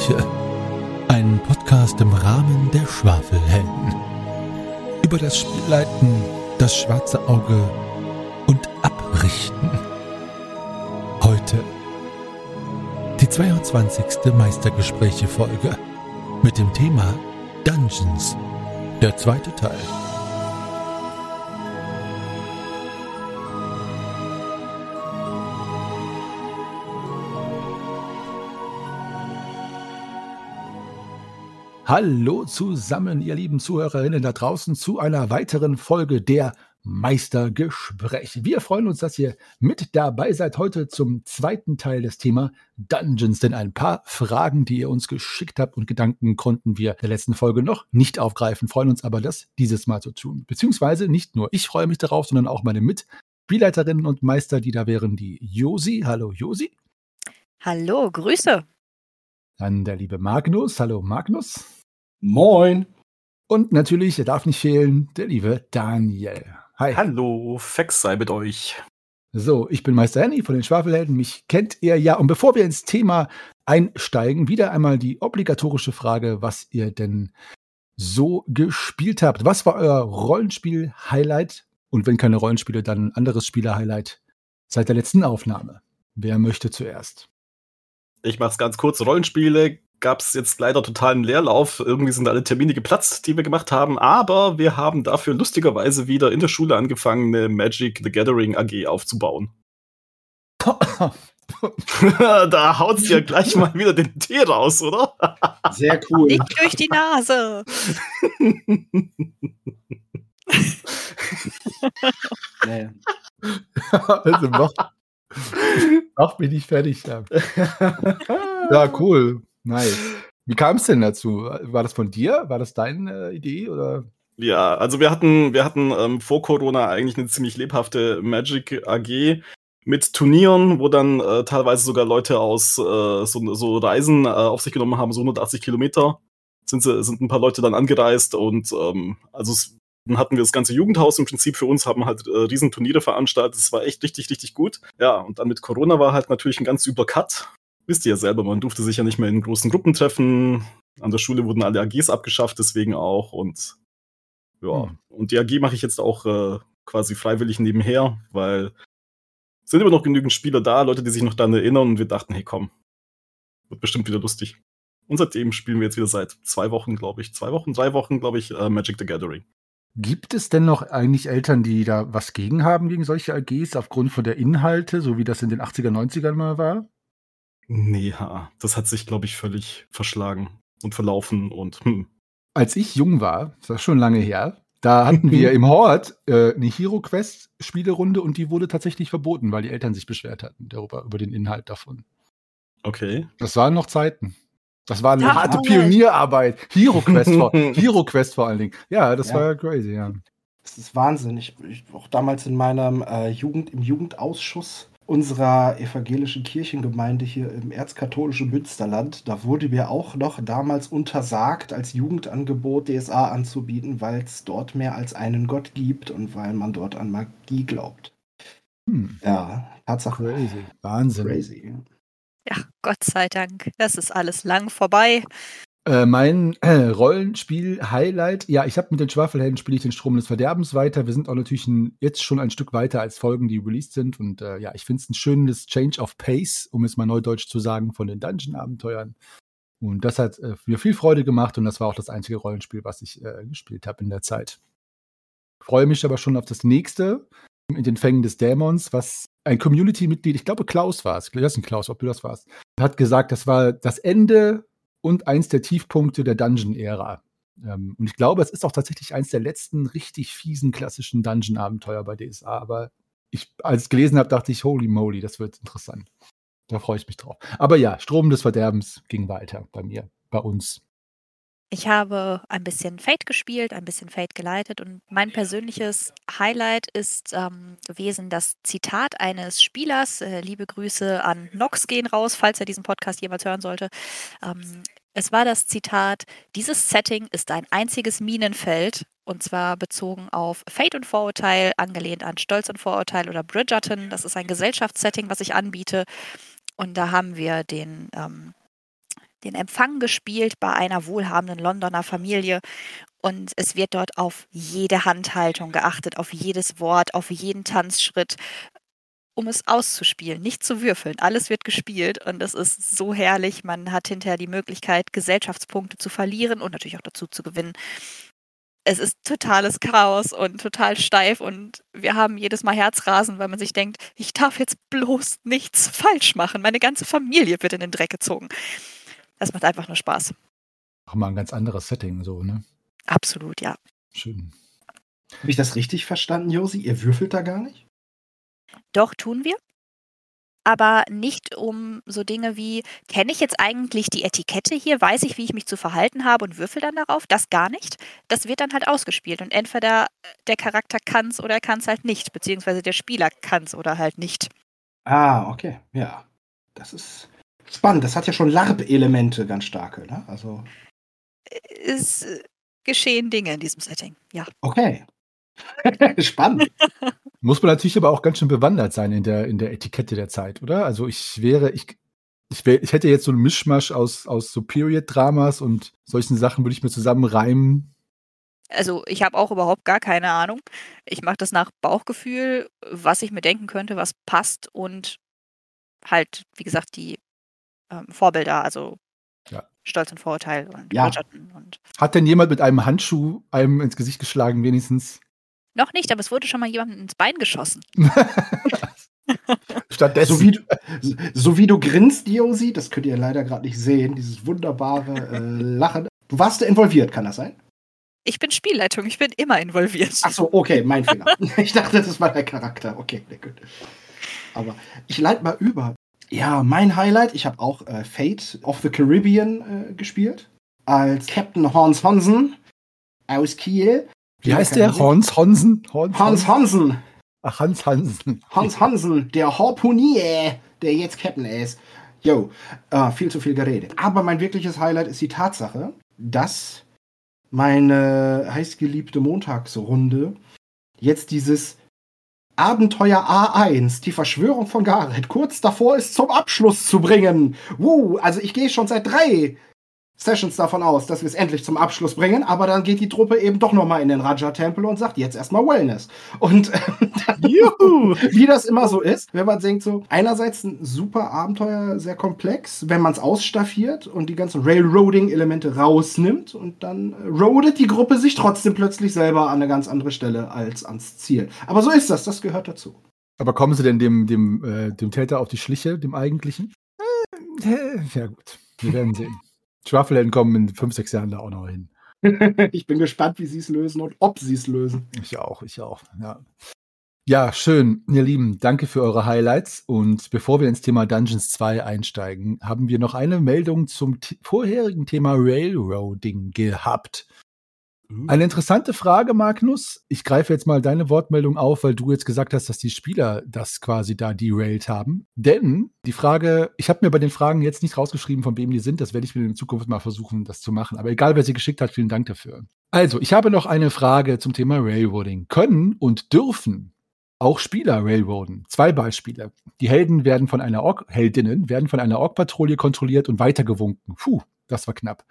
Gespräche. Ein Podcast im Rahmen der Schwafelhelden. Über das Spielleiten, das schwarze Auge und Abrichten. Heute die 22. Meistergespräche-Folge mit dem Thema Dungeons. Der zweite Teil. Hallo zusammen, ihr lieben Zuhörerinnen da draußen, zu einer weiteren Folge der Meistergespräche. Wir freuen uns, dass ihr mit dabei seid heute zum zweiten Teil des Thema Dungeons. Denn ein paar Fragen, die ihr uns geschickt habt und Gedanken konnten wir der letzten Folge noch nicht aufgreifen, freuen uns aber, das dieses Mal zu tun. Beziehungsweise nicht nur ich freue mich darauf, sondern auch meine Mitspielleiterinnen und Meister, die da wären, die Josi. Hallo Josi. Hallo, Grüße. Dann der liebe Magnus. Hallo Magnus. Moin. Und natürlich, er darf nicht fehlen, der liebe Daniel. Hi. Hallo, Fex sei mit euch. So, ich bin Meister Henny von den Schwafelhelden. Mich kennt ihr ja. Und bevor wir ins Thema einsteigen, wieder einmal die obligatorische Frage, was ihr denn so gespielt habt. Was war euer Rollenspiel-Highlight? Und wenn keine Rollenspiele, dann ein anderes Spieler-Highlight seit der letzten Aufnahme. Wer möchte zuerst? Ich mach's ganz kurz. Rollenspiele gab es jetzt leider totalen Leerlauf. Irgendwie sind alle Termine geplatzt, die wir gemacht haben. Aber wir haben dafür lustigerweise wieder in der Schule angefangen, eine Magic the Gathering AG aufzubauen. da haut's ja gleich mal wieder den Tee raus, oder? Sehr cool. Nicht durch die Nase. naja. also mach, mach mich nicht fertig. Ja, cool. Nice. Wie kam es denn dazu? War das von dir? War das deine Idee oder? Ja, also wir hatten, wir hatten ähm, vor Corona eigentlich eine ziemlich lebhafte Magic AG mit Turnieren, wo dann äh, teilweise sogar Leute aus äh, so, so, Reisen äh, auf sich genommen haben, so 180 Kilometer sind, sind ein paar Leute dann angereist und ähm, also es, dann hatten wir das ganze Jugendhaus im Prinzip für uns, haben halt äh, riesen Turniere veranstaltet. Das war echt richtig, richtig gut. Ja, und dann mit Corona war halt natürlich ein ganz übler Cut wisst ihr ja selber, man durfte sich ja nicht mehr in großen Gruppen treffen. An der Schule wurden alle AGs abgeschafft, deswegen auch. Und ja, hm. und die AG mache ich jetzt auch äh, quasi freiwillig nebenher, weil es sind immer noch genügend Spieler da, Leute, die sich noch daran erinnern und wir dachten, hey komm, wird bestimmt wieder lustig. Und seitdem spielen wir jetzt wieder seit zwei Wochen, glaube ich, zwei Wochen, drei Wochen, glaube ich, äh, Magic the Gathering. Gibt es denn noch eigentlich Eltern, die da was gegen haben, gegen solche AGs, aufgrund von der Inhalte, so wie das in den 80er, 90ern mal war? Nee, ja, das hat sich, glaube ich, völlig verschlagen und verlaufen und hm. Als ich jung war, das ist schon lange her, da hatten wir im Hort äh, eine Hero Quest Spielerunde und die wurde tatsächlich verboten, weil die Eltern sich beschwert hatten darüber, über den Inhalt davon. Okay. Das waren noch Zeiten. Das war eine ja, harte Pionierarbeit. Hero Quest vor, Hero Quest vor allen Dingen. Ja, das ja. war crazy, ja. Das ist Wahnsinn. Ich, ich auch damals in meinem äh, Jugend, im Jugendausschuss unserer evangelischen Kirchengemeinde hier im erzkatholischen Münsterland. Da wurde mir auch noch damals untersagt, als Jugendangebot DSA anzubieten, weil es dort mehr als einen Gott gibt und weil man dort an Magie glaubt. Hm. Ja, Tatsache. Crazy. Wahnsinn. Crazy. Ja, Gott sei Dank. Das ist alles lang vorbei. Äh, mein äh, Rollenspiel-Highlight, ja, ich habe mit den Schwafelhelden spiele ich den Strom des Verderbens weiter. Wir sind auch natürlich ein, jetzt schon ein Stück weiter als Folgen, die released sind. Und äh, ja, ich finde es ein schönes Change of Pace, um es mal neudeutsch zu sagen, von den Dungeon-Abenteuern. Und das hat äh, mir viel Freude gemacht und das war auch das einzige Rollenspiel, was ich äh, gespielt habe in der Zeit. Freue mich aber schon auf das nächste, in den Fängen des Dämons, was ein Community-Mitglied, ich glaube Klaus war es, ich weiß nicht Klaus, ob du das warst, hat gesagt, das war das Ende und eins der Tiefpunkte der Dungeon-Ära. Ähm, und ich glaube, es ist auch tatsächlich eins der letzten richtig fiesen klassischen Dungeon-Abenteuer bei DSA. Aber ich, als ich es gelesen habe, dachte ich, holy moly, das wird interessant. Da freue ich mich drauf. Aber ja, Strom des Verderbens ging weiter bei mir, bei uns. Ich habe ein bisschen Fate gespielt, ein bisschen Fate geleitet und mein persönliches Highlight ist ähm, gewesen das Zitat eines Spielers. Äh, liebe Grüße an Nox gehen raus, falls er diesen Podcast jemals hören sollte. Ähm, es war das Zitat, dieses Setting ist ein einziges Minenfeld und zwar bezogen auf Fate und Vorurteil, angelehnt an Stolz und Vorurteil oder Bridgerton. Das ist ein Gesellschaftssetting, was ich anbiete. Und da haben wir den ähm, den Empfang gespielt bei einer wohlhabenden Londoner Familie. Und es wird dort auf jede Handhaltung geachtet, auf jedes Wort, auf jeden Tanzschritt, um es auszuspielen, nicht zu würfeln. Alles wird gespielt und es ist so herrlich. Man hat hinterher die Möglichkeit, Gesellschaftspunkte zu verlieren und natürlich auch dazu zu gewinnen. Es ist totales Chaos und total steif und wir haben jedes Mal Herzrasen, weil man sich denkt, ich darf jetzt bloß nichts falsch machen. Meine ganze Familie wird in den Dreck gezogen. Das macht einfach nur Spaß. Auch mal ein ganz anderes Setting, so, ne? Absolut, ja. Schön. Habe ich das richtig verstanden, Josi? Ihr würfelt da gar nicht? Doch, tun wir. Aber nicht um so Dinge wie, kenne ich jetzt eigentlich die Etikette hier, weiß ich, wie ich mich zu verhalten habe und würfel dann darauf? Das gar nicht. Das wird dann halt ausgespielt und entweder der Charakter kann es oder er kann es halt nicht, beziehungsweise der Spieler kann es oder halt nicht. Ah, okay. Ja. Das ist spannend. Das hat ja schon LARP-Elemente, ganz starke, ne? Also. Es geschehen Dinge in diesem Setting, ja. Okay. Spannend. Muss man natürlich aber auch ganz schön bewandert sein in der, in der Etikette der Zeit, oder? Also ich wäre, ich, ich, wär, ich hätte jetzt so einen Mischmasch aus, aus so Period-Dramas und solchen Sachen würde ich mir zusammenreimen. Also ich habe auch überhaupt gar keine Ahnung. Ich mache das nach Bauchgefühl, was ich mir denken könnte, was passt und halt, wie gesagt, die ähm, Vorbilder, also Ja. Stolz und Vorurteil und Ja. Bridgerton und Hat denn jemand mit einem Handschuh einem ins Gesicht geschlagen, wenigstens? noch nicht, aber es wurde schon mal jemandem ins Bein geschossen. Stattdessen. So wie, du, so wie du grinst, Josi, das könnt ihr leider gerade nicht sehen, dieses wunderbare äh, Lachen. Du warst da involviert, kann das sein? Ich bin Spielleitung, ich bin immer involviert. Ach so, okay, mein Fehler. Ich dachte, das war der Charakter. Okay, na gut. Aber ich leite mal über. Ja, mein Highlight, ich habe auch äh, Fate of the Caribbean äh, gespielt. Als Captain Hans Hansen aus Kiel. Wie heißt der? Hans Hansen? Hans Hansen. Ach, Hans Hansen. Hans Hansen, der Harpunier, der jetzt Captain ist. Jo, äh, viel zu viel geredet. Aber mein wirkliches Highlight ist die Tatsache, dass meine heißgeliebte Montagsrunde jetzt dieses Abenteuer A1, die Verschwörung von Gareth, kurz davor ist zum Abschluss zu bringen. Wuh, also ich gehe schon seit drei Sessions davon aus, dass wir es endlich zum Abschluss bringen, aber dann geht die Truppe eben doch nochmal in den Raja-Tempel und sagt, jetzt erstmal Wellness. Und ähm, Juhu! wie das immer so ist, wenn man denkt so, einerseits ein super Abenteuer, sehr komplex, wenn man es ausstaffiert und die ganzen Railroading-Elemente rausnimmt und dann äh, roadet die Gruppe sich trotzdem plötzlich selber an eine ganz andere Stelle als ans Ziel. Aber so ist das, das gehört dazu. Aber kommen Sie denn dem, dem, äh, dem Täter auf die Schliche, dem eigentlichen? Äh, ja, gut. Wir werden sehen. Schwafelhelden kommen in fünf, sechs Jahren da auch noch hin. ich bin gespannt, wie sie es lösen und ob sie es lösen. Ich auch, ich auch, ja. Ja, schön, ihr Lieben, danke für eure Highlights. Und bevor wir ins Thema Dungeons 2 einsteigen, haben wir noch eine Meldung zum vorherigen Thema Railroading gehabt. Eine interessante Frage, Magnus. Ich greife jetzt mal deine Wortmeldung auf, weil du jetzt gesagt hast, dass die Spieler das quasi da derailed haben. Denn die Frage, ich habe mir bei den Fragen jetzt nicht rausgeschrieben, von wem die sind. Das werde ich mir in Zukunft mal versuchen, das zu machen. Aber egal, wer sie geschickt hat, vielen Dank dafür. Also, ich habe noch eine Frage zum Thema Railroading. Können und dürfen auch Spieler railroaden? Zwei Beispiele. Die Helden werden von einer Ork, Heldinnen werden von einer Ork-Patrouille kontrolliert und weitergewunken. Puh, das war knapp.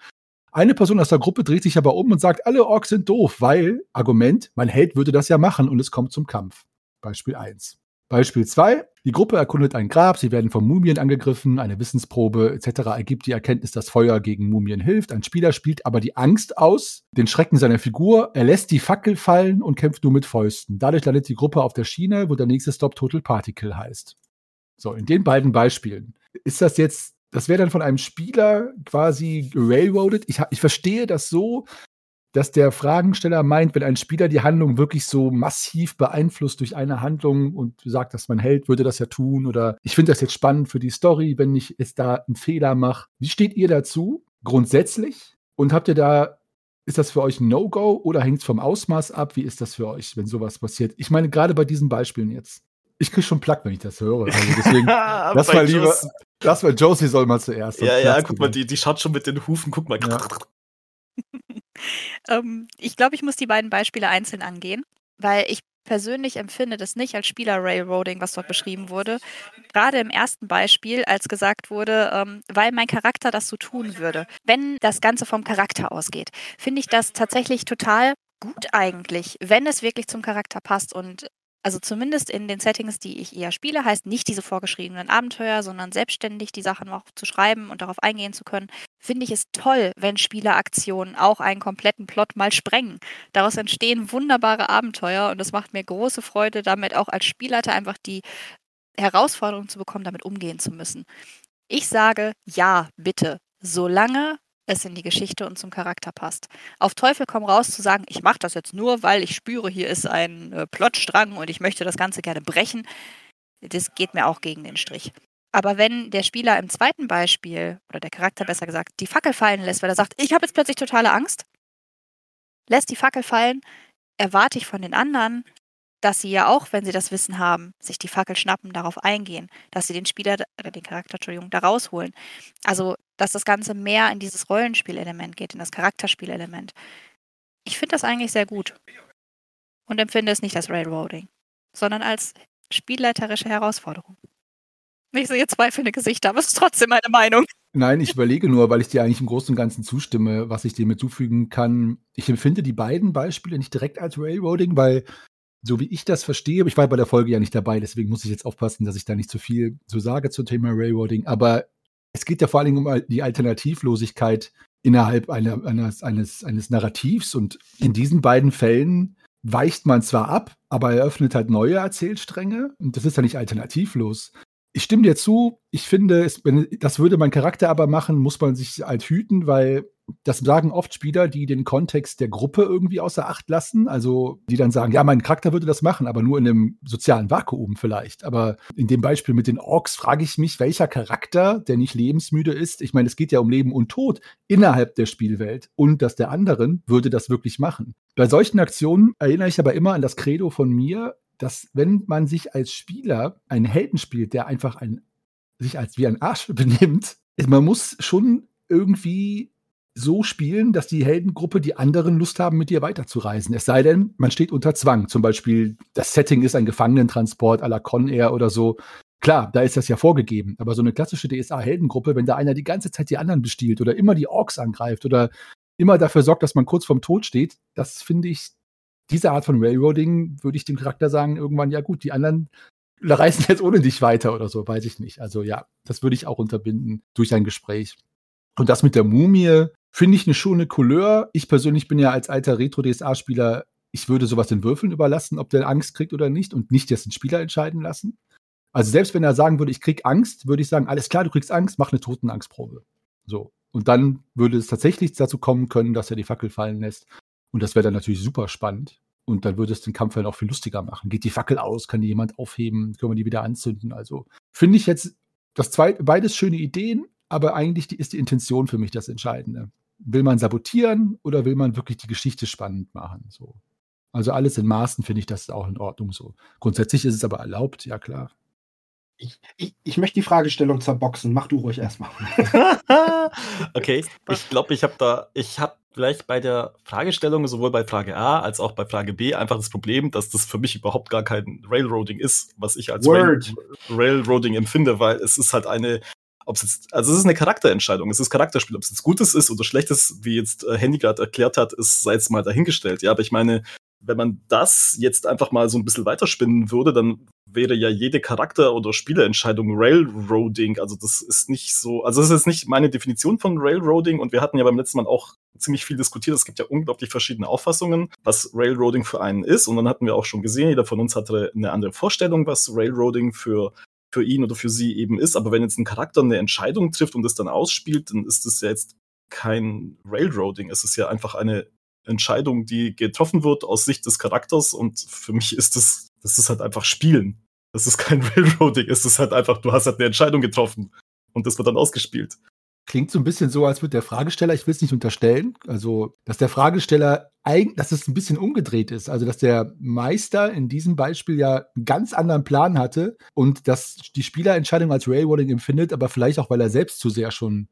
Eine Person aus der Gruppe dreht sich aber um und sagt, alle Orks sind doof, weil, Argument, mein Held würde das ja machen und es kommt zum Kampf. Beispiel 1. Beispiel 2. Die Gruppe erkundet ein Grab, sie werden von Mumien angegriffen, eine Wissensprobe etc. ergibt die Erkenntnis, dass Feuer gegen Mumien hilft. Ein Spieler spielt aber die Angst aus, den Schrecken seiner Figur, er lässt die Fackel fallen und kämpft nur mit Fäusten. Dadurch landet die Gruppe auf der Schiene, wo der nächste Stop Total Particle heißt. So, in den beiden Beispielen. Ist das jetzt das wäre dann von einem Spieler quasi railroaded. Ich, ich verstehe das so, dass der Fragensteller meint, wenn ein Spieler die Handlung wirklich so massiv beeinflusst durch eine Handlung und sagt, dass man Held würde das ja tun oder ich finde das jetzt spannend für die Story, wenn ich jetzt da einen Fehler mache. Wie steht ihr dazu grundsätzlich? Und habt ihr da, ist das für euch ein No-Go oder hängt es vom Ausmaß ab? Wie ist das für euch, wenn sowas passiert? Ich meine, gerade bei diesen Beispielen jetzt. Ich kriege schon Plack, wenn ich das höre. Also deswegen, lass mal lieber, Joss- lass mal Josie soll mal zuerst. Ja, ja, guck mal, die, die schaut schon mit den Hufen, guck mal. Ja. Ähm, ich glaube, ich muss die beiden Beispiele einzeln angehen, weil ich persönlich empfinde das nicht als Spieler-Railroading, was dort beschrieben wurde. Gerade im ersten Beispiel, als gesagt wurde, ähm, weil mein Charakter das so tun würde. Wenn das Ganze vom Charakter ausgeht, finde ich das tatsächlich total gut eigentlich, wenn es wirklich zum Charakter passt und also zumindest in den Settings, die ich eher spiele, heißt nicht diese vorgeschriebenen Abenteuer, sondern selbstständig die Sachen auch zu schreiben und darauf eingehen zu können, finde ich es toll, wenn Spieleraktionen auch einen kompletten Plot mal sprengen. Daraus entstehen wunderbare Abenteuer und es macht mir große Freude, damit auch als Spielleiter einfach die Herausforderung zu bekommen, damit umgehen zu müssen. Ich sage ja, bitte, solange es in die Geschichte und zum Charakter passt. Auf Teufel komm raus zu sagen, ich mache das jetzt nur, weil ich spüre, hier ist ein äh, Plotstrang und ich möchte das Ganze gerne brechen, das geht mir auch gegen den Strich. Aber wenn der Spieler im zweiten Beispiel, oder der Charakter besser gesagt, die Fackel fallen lässt, weil er sagt, ich habe jetzt plötzlich totale Angst, lässt die Fackel fallen, erwarte ich von den anderen, dass sie ja auch, wenn sie das Wissen haben, sich die Fackel schnappen, darauf eingehen, dass sie den Spieler oder den Charakter, Entschuldigung, da rausholen. Also, dass das Ganze mehr in dieses Rollenspielelement geht, in das Charakterspielelement. Ich finde das eigentlich sehr gut und empfinde es nicht als Railroading, sondern als spielleiterische Herausforderung. Ich sehe zweifelnde Gesichter, aber es ist trotzdem meine Meinung. Nein, ich überlege nur, weil ich dir eigentlich im Großen und Ganzen zustimme, was ich dem hinzufügen kann. Ich empfinde die beiden Beispiele nicht direkt als Railroading, weil so wie ich das verstehe, ich war bei der Folge ja nicht dabei, deswegen muss ich jetzt aufpassen, dass ich da nicht zu viel so sage zum Thema Railroading. Aber es geht ja vor allen Dingen um die Alternativlosigkeit innerhalb einer, eines, eines, eines Narrativs. Und in diesen beiden Fällen weicht man zwar ab, aber eröffnet halt neue Erzählstränge. Und das ist ja nicht alternativlos. Ich stimme dir zu. Ich finde, es, wenn, das würde mein Charakter aber machen, muss man sich halt hüten, weil das sagen oft Spieler, die den Kontext der Gruppe irgendwie außer Acht lassen. Also die dann sagen, ja, mein Charakter würde das machen, aber nur in einem sozialen Vakuum vielleicht. Aber in dem Beispiel mit den Orks frage ich mich, welcher Charakter, der nicht lebensmüde ist, ich meine, es geht ja um Leben und Tod innerhalb der Spielwelt und das der anderen, würde das wirklich machen. Bei solchen Aktionen erinnere ich aber immer an das Credo von mir, dass wenn man sich als Spieler einen Helden spielt, der einfach ein, sich als wie ein Arsch benimmt, man muss schon irgendwie so spielen, dass die Heldengruppe die anderen Lust haben, mit dir weiterzureisen. Es sei denn, man steht unter Zwang. Zum Beispiel, das Setting ist ein Gefangenentransport à la Con Air oder so. Klar, da ist das ja vorgegeben. Aber so eine klassische DSA-Heldengruppe, wenn da einer die ganze Zeit die anderen bestiehlt oder immer die Orks angreift oder immer dafür sorgt, dass man kurz vorm Tod steht, das finde ich diese Art von Railroading würde ich dem Charakter sagen, irgendwann, ja gut, die anderen reisen jetzt ohne dich weiter oder so, weiß ich nicht. Also ja, das würde ich auch unterbinden durch ein Gespräch. Und das mit der Mumie finde ich eine schöne Couleur. Ich persönlich bin ja als alter Retro-DSA-Spieler, ich würde sowas den Würfeln überlassen, ob der Angst kriegt oder nicht und nicht jetzt den Spieler entscheiden lassen. Also selbst wenn er sagen würde, ich krieg Angst, würde ich sagen, alles klar, du kriegst Angst, mach eine Totenangstprobe. So. Und dann würde es tatsächlich dazu kommen können, dass er die Fackel fallen lässt. Und das wäre dann natürlich super spannend. Und dann würde es den Kampf dann auch viel lustiger machen. Geht die Fackel aus, kann die jemand aufheben, können wir die wieder anzünden. Also finde ich jetzt das zweite, beides schöne Ideen, aber eigentlich die, ist die Intention für mich das Entscheidende. Will man sabotieren oder will man wirklich die Geschichte spannend machen? So. Also alles in Maßen finde ich das auch in Ordnung so. Grundsätzlich ist es aber erlaubt, ja klar. Ich, ich, ich möchte die Fragestellung zerboxen. Mach du ruhig erstmal. okay, ich glaube, ich habe da, ich habe vielleicht bei der Fragestellung, sowohl bei Frage A als auch bei Frage B, einfach das Problem, dass das für mich überhaupt gar kein Railroading ist, was ich als Rail Railroading empfinde, weil es ist halt eine, ob es jetzt, also es ist eine Charakterentscheidung, es ist Charakterspiel, ob es jetzt Gutes ist oder Schlechtes, wie jetzt äh, Handy gerade erklärt hat, ist sei jetzt mal dahingestellt. Ja, aber ich meine, wenn man das jetzt einfach mal so ein bisschen weiterspinnen würde, dann wäre ja jede Charakter- oder Spieleentscheidung Railroading. Also das ist nicht so, also das ist nicht meine Definition von Railroading und wir hatten ja beim letzten Mal auch ziemlich viel diskutiert. Es gibt ja unglaublich verschiedene Auffassungen, was Railroading für einen ist. Und dann hatten wir auch schon gesehen, jeder von uns hatte eine andere Vorstellung, was Railroading für für ihn oder für sie eben ist. Aber wenn jetzt ein Charakter eine Entscheidung trifft und das dann ausspielt, dann ist das ja jetzt kein Railroading. Es ist ja einfach eine Entscheidung, die getroffen wird aus Sicht des Charakters. Und für mich ist das, das ist halt einfach Spielen. Das ist kein Railroading. Es ist halt einfach, du hast halt eine Entscheidung getroffen. Und das wird dann ausgespielt. Klingt so ein bisschen so, als würde der Fragesteller, ich will es nicht unterstellen, also dass der Fragesteller eigentlich, dass es ein bisschen umgedreht ist. Also dass der Meister in diesem Beispiel ja einen ganz anderen Plan hatte und dass die Spielerentscheidung als Railroading empfindet, aber vielleicht auch, weil er selbst zu sehr schon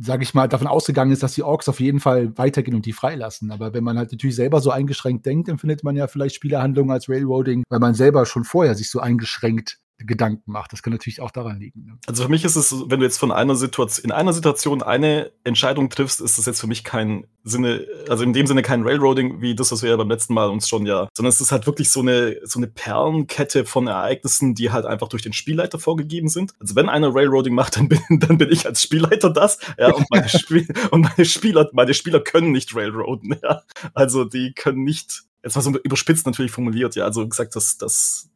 sage ich mal, davon ausgegangen ist, dass die Orks auf jeden Fall weitergehen und die freilassen. Aber wenn man halt natürlich selber so eingeschränkt denkt, empfindet man ja vielleicht Spielerhandlungen als Railroading, weil man selber schon vorher sich so eingeschränkt Gedanken macht. Das kann natürlich auch daran liegen. Ne? Also für mich ist es, wenn du jetzt von einer Situation, in einer Situation eine Entscheidung triffst, ist das jetzt für mich kein Sinne, also in dem Sinne kein Railroading, wie das, was wir ja beim letzten Mal uns schon ja, sondern es ist halt wirklich so eine, so eine Perlenkette von Ereignissen, die halt einfach durch den Spielleiter vorgegeben sind. Also wenn einer Railroading macht, dann bin, dann bin ich als Spielleiter das, ja, und meine, Spiel, und meine Spieler, meine Spieler können nicht Railroaden, ja. Also die können nicht, jetzt war so überspitzt natürlich formuliert, ja, also gesagt, dass, dass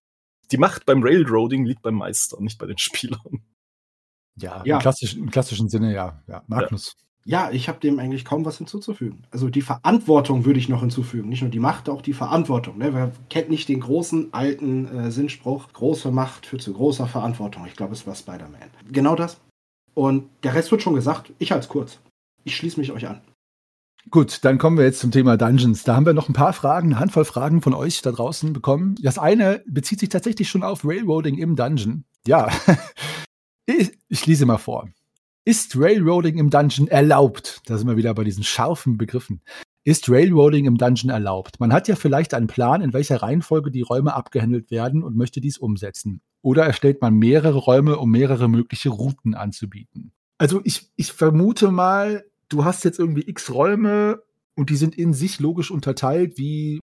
die Macht beim Railroading liegt beim Meister, nicht bei den Spielern. Ja, ja. Im, klassischen, im klassischen Sinne ja. ja. Magnus. Ja, ich habe dem eigentlich kaum was hinzuzufügen. Also die Verantwortung würde ich noch hinzufügen. Nicht nur die Macht, auch die Verantwortung. Ne? Wer kennt nicht den großen alten äh, Sinnspruch, große Macht führt zu großer Verantwortung. Ich glaube, es war Spider-Man. Genau das. Und der Rest wird schon gesagt. Ich halte es kurz. Ich schließe mich euch an. Gut, dann kommen wir jetzt zum Thema Dungeons. Da haben wir noch ein paar Fragen, eine Handvoll Fragen von euch da draußen bekommen. Das eine bezieht sich tatsächlich schon auf Railroading im Dungeon. Ja, ich, ich lese mal vor. Ist Railroading im Dungeon erlaubt? Da sind wir wieder bei diesen scharfen Begriffen. Ist Railroading im Dungeon erlaubt? Man hat ja vielleicht einen Plan, in welcher Reihenfolge die Räume abgehandelt werden und möchte dies umsetzen. Oder erstellt man mehrere Räume, um mehrere mögliche Routen anzubieten. Also ich, ich vermute mal, du hast jetzt irgendwie x Räume und die sind in sich logisch unterteilt, wie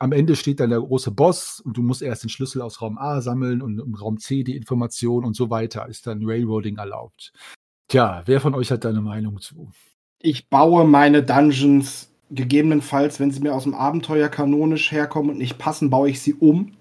am Ende steht dann der große Boss und du musst erst den Schlüssel aus Raum A sammeln und im Raum C die Information und so weiter. Ist dann Railroading erlaubt? Tja, wer von euch hat da eine Meinung zu? Ich baue meine Dungeons gegebenenfalls, wenn sie mir aus dem Abenteuer kanonisch herkommen und nicht passen, baue ich sie um.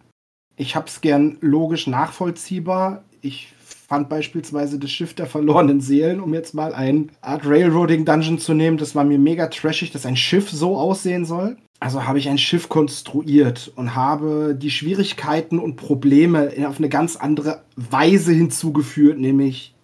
Ich hab's gern logisch nachvollziehbar. Ich fand beispielsweise das Schiff der verlorenen Seelen, um jetzt mal ein Art Railroading Dungeon zu nehmen. Das war mir mega trashig, dass ein Schiff so aussehen soll. Also habe ich ein Schiff konstruiert und habe die Schwierigkeiten und Probleme auf eine ganz andere Weise hinzugeführt, nämlich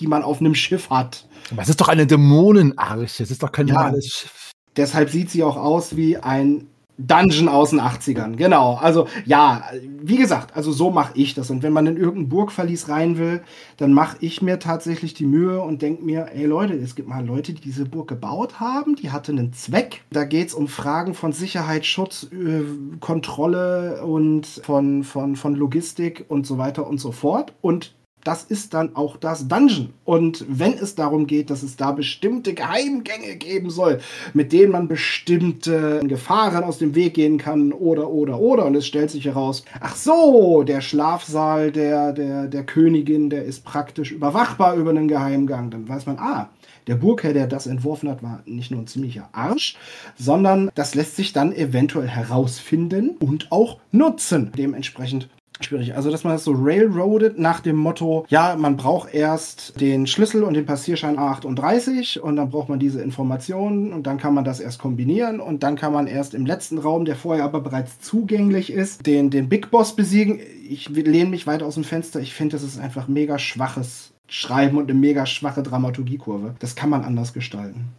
die man auf einem Schiff hat. Aber es ist doch eine Dämonenarche, es ist doch kein normales Schiff. Deshalb sieht sie auch aus wie ein Dungeon aus den 80ern, genau. Also ja, wie gesagt, also so mache ich das. Und wenn man in irgendein Burgverlies rein will, dann mache ich mir tatsächlich die Mühe und denke mir, ey Leute, es gibt mal Leute, die diese Burg gebaut haben, die hatte einen Zweck. Da geht es um Fragen von Sicherheit, Schutz, äh, Kontrolle und von, von, von Logistik und so weiter und so fort. Und das ist dann auch das Dungeon. Und wenn es darum geht, dass es da bestimmte Geheimgänge geben soll, mit denen man bestimmte Gefahren aus dem Weg gehen kann, oder, oder, oder, und es stellt sich heraus, ach so, der Schlafsaal der, der, der Königin, der ist praktisch überwachbar über einen Geheimgang, dann weiß man, ah, der Burgherr, der das entworfen hat, war nicht nur ein ziemlicher Arsch, sondern das lässt sich dann eventuell herausfinden und auch nutzen. Dementsprechend schwierig. Also, dass man das so railroadet nach dem Motto, ja, man braucht erst den Schlüssel und den Passierschein A38 und dann braucht man diese Informationen und dann kann man das erst kombinieren und dann kann man erst im letzten Raum, der vorher aber bereits zugänglich ist, den, den Big Boss besiegen. Ich lehne mich weit aus dem Fenster. Ich finde, das ist einfach mega schwaches Schreiben und eine mega schwache Dramaturgiekurve. Das kann man anders gestalten.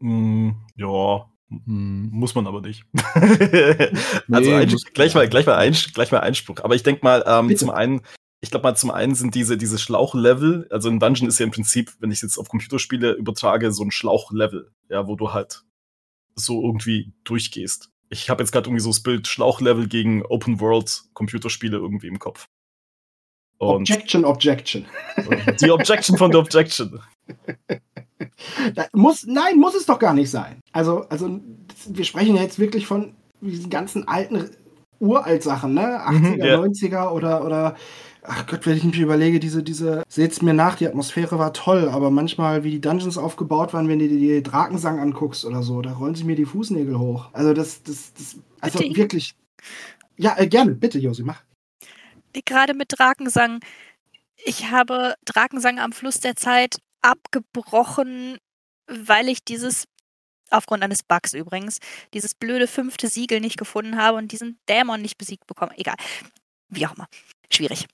Mm, ja. Muss man aber nicht. also nee, gleich, mal, gleich, mal ein, gleich mal Einspruch. Aber ich denke mal, ähm, zum einen, ich glaube mal, zum einen sind diese, diese Schlauchlevel, also ein Dungeon ist ja im Prinzip, wenn ich es jetzt auf Computerspiele übertrage, so ein Schlauchlevel, ja, wo du halt so irgendwie durchgehst. Ich habe jetzt gerade irgendwie so das Bild Schlauchlevel gegen Open World Computerspiele irgendwie im Kopf. Und Objection, Objection. Die Objection von der Objection. muss, nein, muss es doch gar nicht sein. Also, also wir sprechen ja jetzt wirklich von diesen ganzen alten Uralt-Sachen, ne? 80er, mhm, ja. 90er oder, oder ach Gott, wenn ich mich überlege, diese, diese, seht's mir nach, die Atmosphäre war toll, aber manchmal, wie die Dungeons aufgebaut waren, wenn du dir die Drakensang anguckst oder so, da rollen sich mir die Fußnägel hoch. Also das, das, das, also bitte. wirklich. Ja, äh, gerne, bitte, Josi, mach. Gerade mit Drakensang. Ich habe Drakensang am Fluss der Zeit abgebrochen, weil ich dieses, aufgrund eines Bugs übrigens, dieses blöde fünfte Siegel nicht gefunden habe und diesen Dämon nicht besiegt bekomme. Egal. Wie auch immer. Schwierig.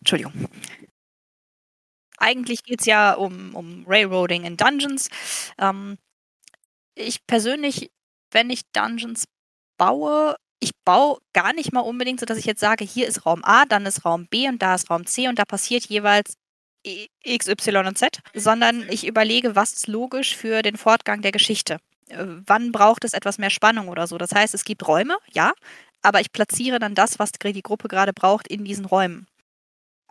Entschuldigung. Eigentlich geht es ja um, um Railroading in Dungeons. Ähm, ich persönlich, wenn ich Dungeons baue, ich baue gar nicht mal unbedingt so, dass ich jetzt sage, hier ist Raum A, dann ist Raum B und da ist Raum C und da passiert jeweils X, Y und Z, sondern ich überlege, was ist logisch für den Fortgang der Geschichte. Äh, wann braucht es etwas mehr Spannung oder so? Das heißt, es gibt Räume, ja, aber ich platziere dann das, was die Gruppe gerade braucht, in diesen Räumen.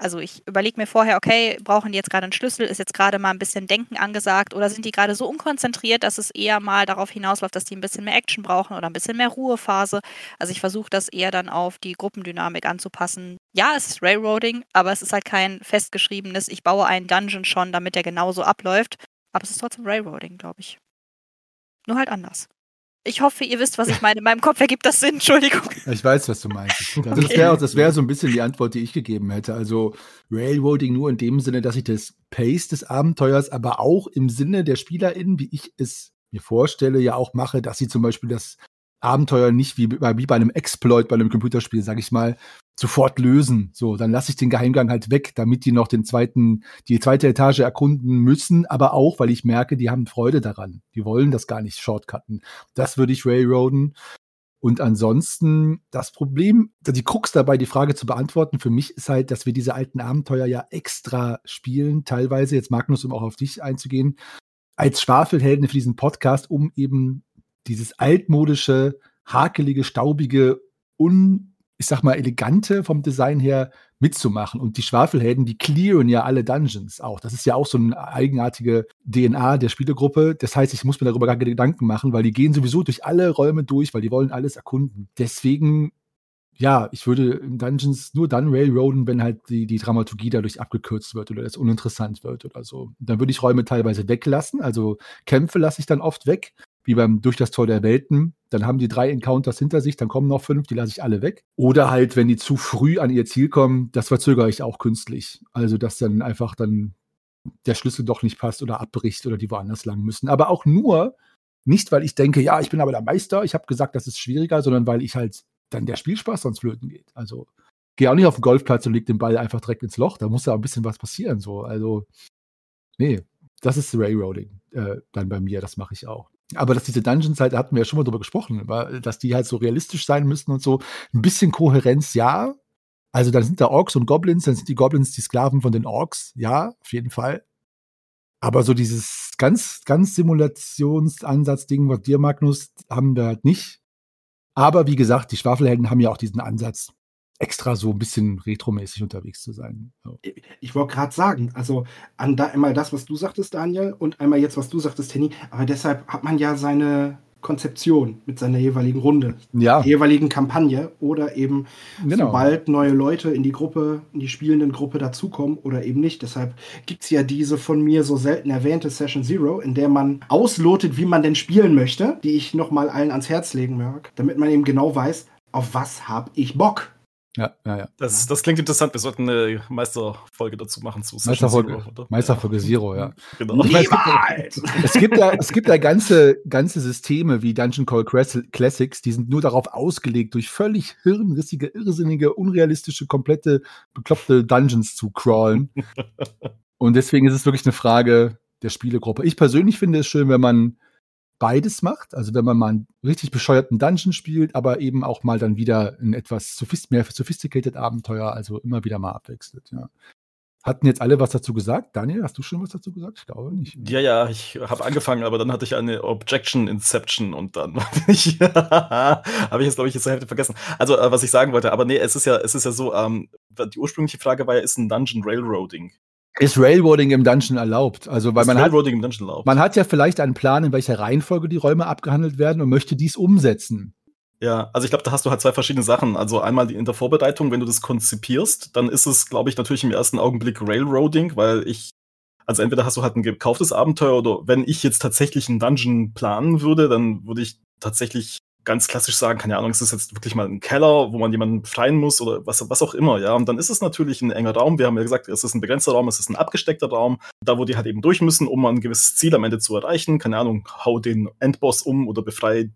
Also ich überlege mir vorher, okay, brauchen die jetzt gerade einen Schlüssel, ist jetzt gerade mal ein bisschen Denken angesagt oder sind die gerade so unkonzentriert, dass es eher mal darauf hinausläuft, dass die ein bisschen mehr Action brauchen oder ein bisschen mehr Ruhephase. Also ich versuche das eher dann auf die Gruppendynamik anzupassen. Ja, es ist Railroading, aber es ist halt kein festgeschriebenes, ich baue einen Dungeon schon, damit der genauso abläuft. Aber es ist trotzdem Railroading, glaube ich. Nur halt anders. Ich hoffe, ihr wisst, was ich meine. In meinem Kopf ergibt das Sinn, Entschuldigung. Ich weiß, was du meinst. Also okay. Das wäre wär so ein bisschen die Antwort, die ich gegeben hätte. Also Railroading nur in dem Sinne, dass ich das Pace des Abenteuers, aber auch im Sinne der SpielerInnen, wie ich es mir vorstelle, ja auch mache, dass sie zum Beispiel das Abenteuer nicht wie, wie bei einem Exploit, bei einem Computerspiel, sag ich mal, sofort lösen. So, dann lasse ich den Geheimgang halt weg, damit die noch den zweiten, die zweite Etage erkunden müssen, aber auch, weil ich merke, die haben Freude daran. Die wollen das gar nicht shortcutten. Das würde ich railroaden. Und ansonsten, das Problem, die Krux dabei, die Frage zu beantworten, für mich ist halt, dass wir diese alten Abenteuer ja extra spielen, teilweise, jetzt Magnus, um auch auf dich einzugehen, als Schwafelhelden für diesen Podcast, um eben dieses altmodische, hakelige, staubige, un, ich sag mal, elegante vom Design her mitzumachen. Und die Schwafelhelden, die clearen ja alle Dungeons auch. Das ist ja auch so eine eigenartige DNA der Spielegruppe. Das heißt, ich muss mir darüber gar keine Gedanken machen, weil die gehen sowieso durch alle Räume durch, weil die wollen alles erkunden. Deswegen ja, ich würde in Dungeons nur dann railroaden, wenn halt die, die Dramaturgie dadurch abgekürzt wird oder es uninteressant wird oder so. Dann würde ich Räume teilweise weglassen, also Kämpfe lasse ich dann oft weg, wie beim Durch das Tor der Welten. Dann haben die drei Encounters hinter sich, dann kommen noch fünf, die lasse ich alle weg. Oder halt, wenn die zu früh an ihr Ziel kommen, das verzögere ich auch künstlich. Also, dass dann einfach dann der Schlüssel doch nicht passt oder abbricht oder die woanders lang müssen. Aber auch nur, nicht weil ich denke, ja, ich bin aber der Meister, ich habe gesagt, das ist schwieriger, sondern weil ich halt dann der Spielspaß sonst flöten geht. Also, gehe auch nicht auf den Golfplatz und leg den Ball einfach direkt ins Loch, da muss ja ein bisschen was passieren. So. Also, nee, das ist Railroading äh, dann bei mir, das mache ich auch. Aber dass diese Dungeons halt, da hatten wir ja schon mal drüber gesprochen, dass die halt so realistisch sein müssen und so. Ein bisschen Kohärenz, ja. Also dann sind da Orks und Goblins, dann sind die Goblins die Sklaven von den Orks, ja, auf jeden Fall. Aber so dieses ganz, ganz Simulationsansatz-Ding, was dir, Magnus, haben wir halt nicht. Aber wie gesagt, die Schwafelhelden haben ja auch diesen Ansatz extra so ein bisschen retromäßig unterwegs zu sein. So. Ich wollte gerade sagen, also an da einmal das, was du sagtest, Daniel, und einmal jetzt, was du sagtest, Tenny, aber deshalb hat man ja seine Konzeption mit seiner jeweiligen Runde, ja. der jeweiligen Kampagne oder eben genau. sobald neue Leute in die Gruppe, in die spielenden Gruppe dazukommen oder eben nicht. Deshalb gibt es ja diese von mir so selten erwähnte Session Zero, in der man auslotet, wie man denn spielen möchte, die ich nochmal allen ans Herz legen mag, damit man eben genau weiß, auf was habe ich Bock. Ja, ja, ja. Das, das klingt interessant. Wir sollten eine Meisterfolge dazu machen zu Meisterfolge Zero, Meisterfolge ja. Zero, ja. Genau. Weiß, es, gibt ja, es gibt ja ganze, ganze Systeme wie Dungeon Call Classics, die sind nur darauf ausgelegt, durch völlig hirnrissige, irrsinnige, unrealistische, komplette, bekloppte Dungeons zu crawlen. Und deswegen ist es wirklich eine Frage der Spielegruppe. Ich persönlich finde es schön, wenn man beides macht. Also wenn man mal einen richtig bescheuerten Dungeon spielt, aber eben auch mal dann wieder ein etwas sophist mehr sophisticated Abenteuer, also immer wieder mal abwechselt, ja. Hatten jetzt alle was dazu gesagt? Daniel, hast du schon was dazu gesagt? Ich glaube nicht. Ja, ja, ich habe angefangen, aber dann hatte ich eine Objection Inception und dann habe ich jetzt, glaube ich, jetzt zur Hälfte vergessen. Also, äh, was ich sagen wollte, aber nee, es ist ja, es ist ja so, ähm, die ursprüngliche Frage war ja, ist ein Dungeon Railroading? Ist Railroading im Dungeon erlaubt? Also, weil ist man Railroading hat, im Dungeon erlaubt. Man hat ja vielleicht einen Plan, in welcher Reihenfolge die Räume abgehandelt werden und möchte dies umsetzen. Ja, also ich glaube, da hast du halt zwei verschiedene Sachen. Also einmal die in der Vorbereitung, wenn du das konzipierst, dann ist es, glaube ich, natürlich im ersten Augenblick Railroading, weil ich, also entweder hast du halt ein gekauftes Abenteuer oder wenn ich jetzt tatsächlich einen Dungeon planen würde, dann würde ich tatsächlich ganz klassisch sagen, keine Ahnung, es ist jetzt wirklich mal ein Keller, wo man jemanden befreien muss oder was, was auch immer, ja. Und dann ist es natürlich ein enger Raum. Wir haben ja gesagt, es ist ein begrenzter Raum, es ist ein abgesteckter Raum, da wo die halt eben durch müssen, um ein gewisses Ziel am Ende zu erreichen. Keine Ahnung, hau den Endboss um oder befrei,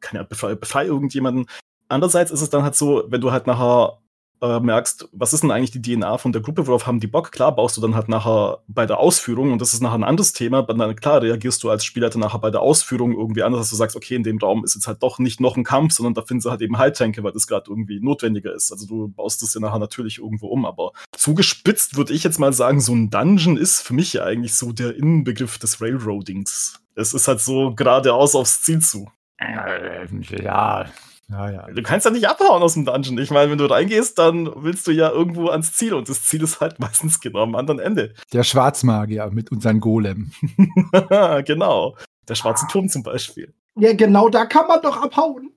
keine Ahnung, befrei, befrei irgendjemanden. Andererseits ist es dann halt so, wenn du halt nachher äh, merkst, was ist denn eigentlich die DNA von der Gruppe, worauf haben die Bock? Klar, baust du dann halt nachher bei der Ausführung, und das ist nachher ein anderes Thema, aber dann klar reagierst du als Spieler dann nachher bei der Ausführung irgendwie anders, dass du sagst, okay, in dem Raum ist jetzt halt doch nicht noch ein Kampf, sondern da finden sie halt eben Heiltränke, weil das gerade irgendwie notwendiger ist. Also du baust das ja nachher natürlich irgendwo um, aber zugespitzt würde ich jetzt mal sagen, so ein Dungeon ist für mich ja eigentlich so der Innenbegriff des Railroadings. Es ist halt so geradeaus aufs Ziel zu. Äh, ja, ja, ja. Du kannst ja nicht abhauen aus dem Dungeon. Ich meine, wenn du reingehst, dann willst du ja irgendwo ans Ziel und das Ziel ist halt meistens genau am anderen Ende. Der Schwarzmagier mit unseren Golem. genau. Der schwarze Turm zum Beispiel. Ja, genau, da kann man doch abhauen.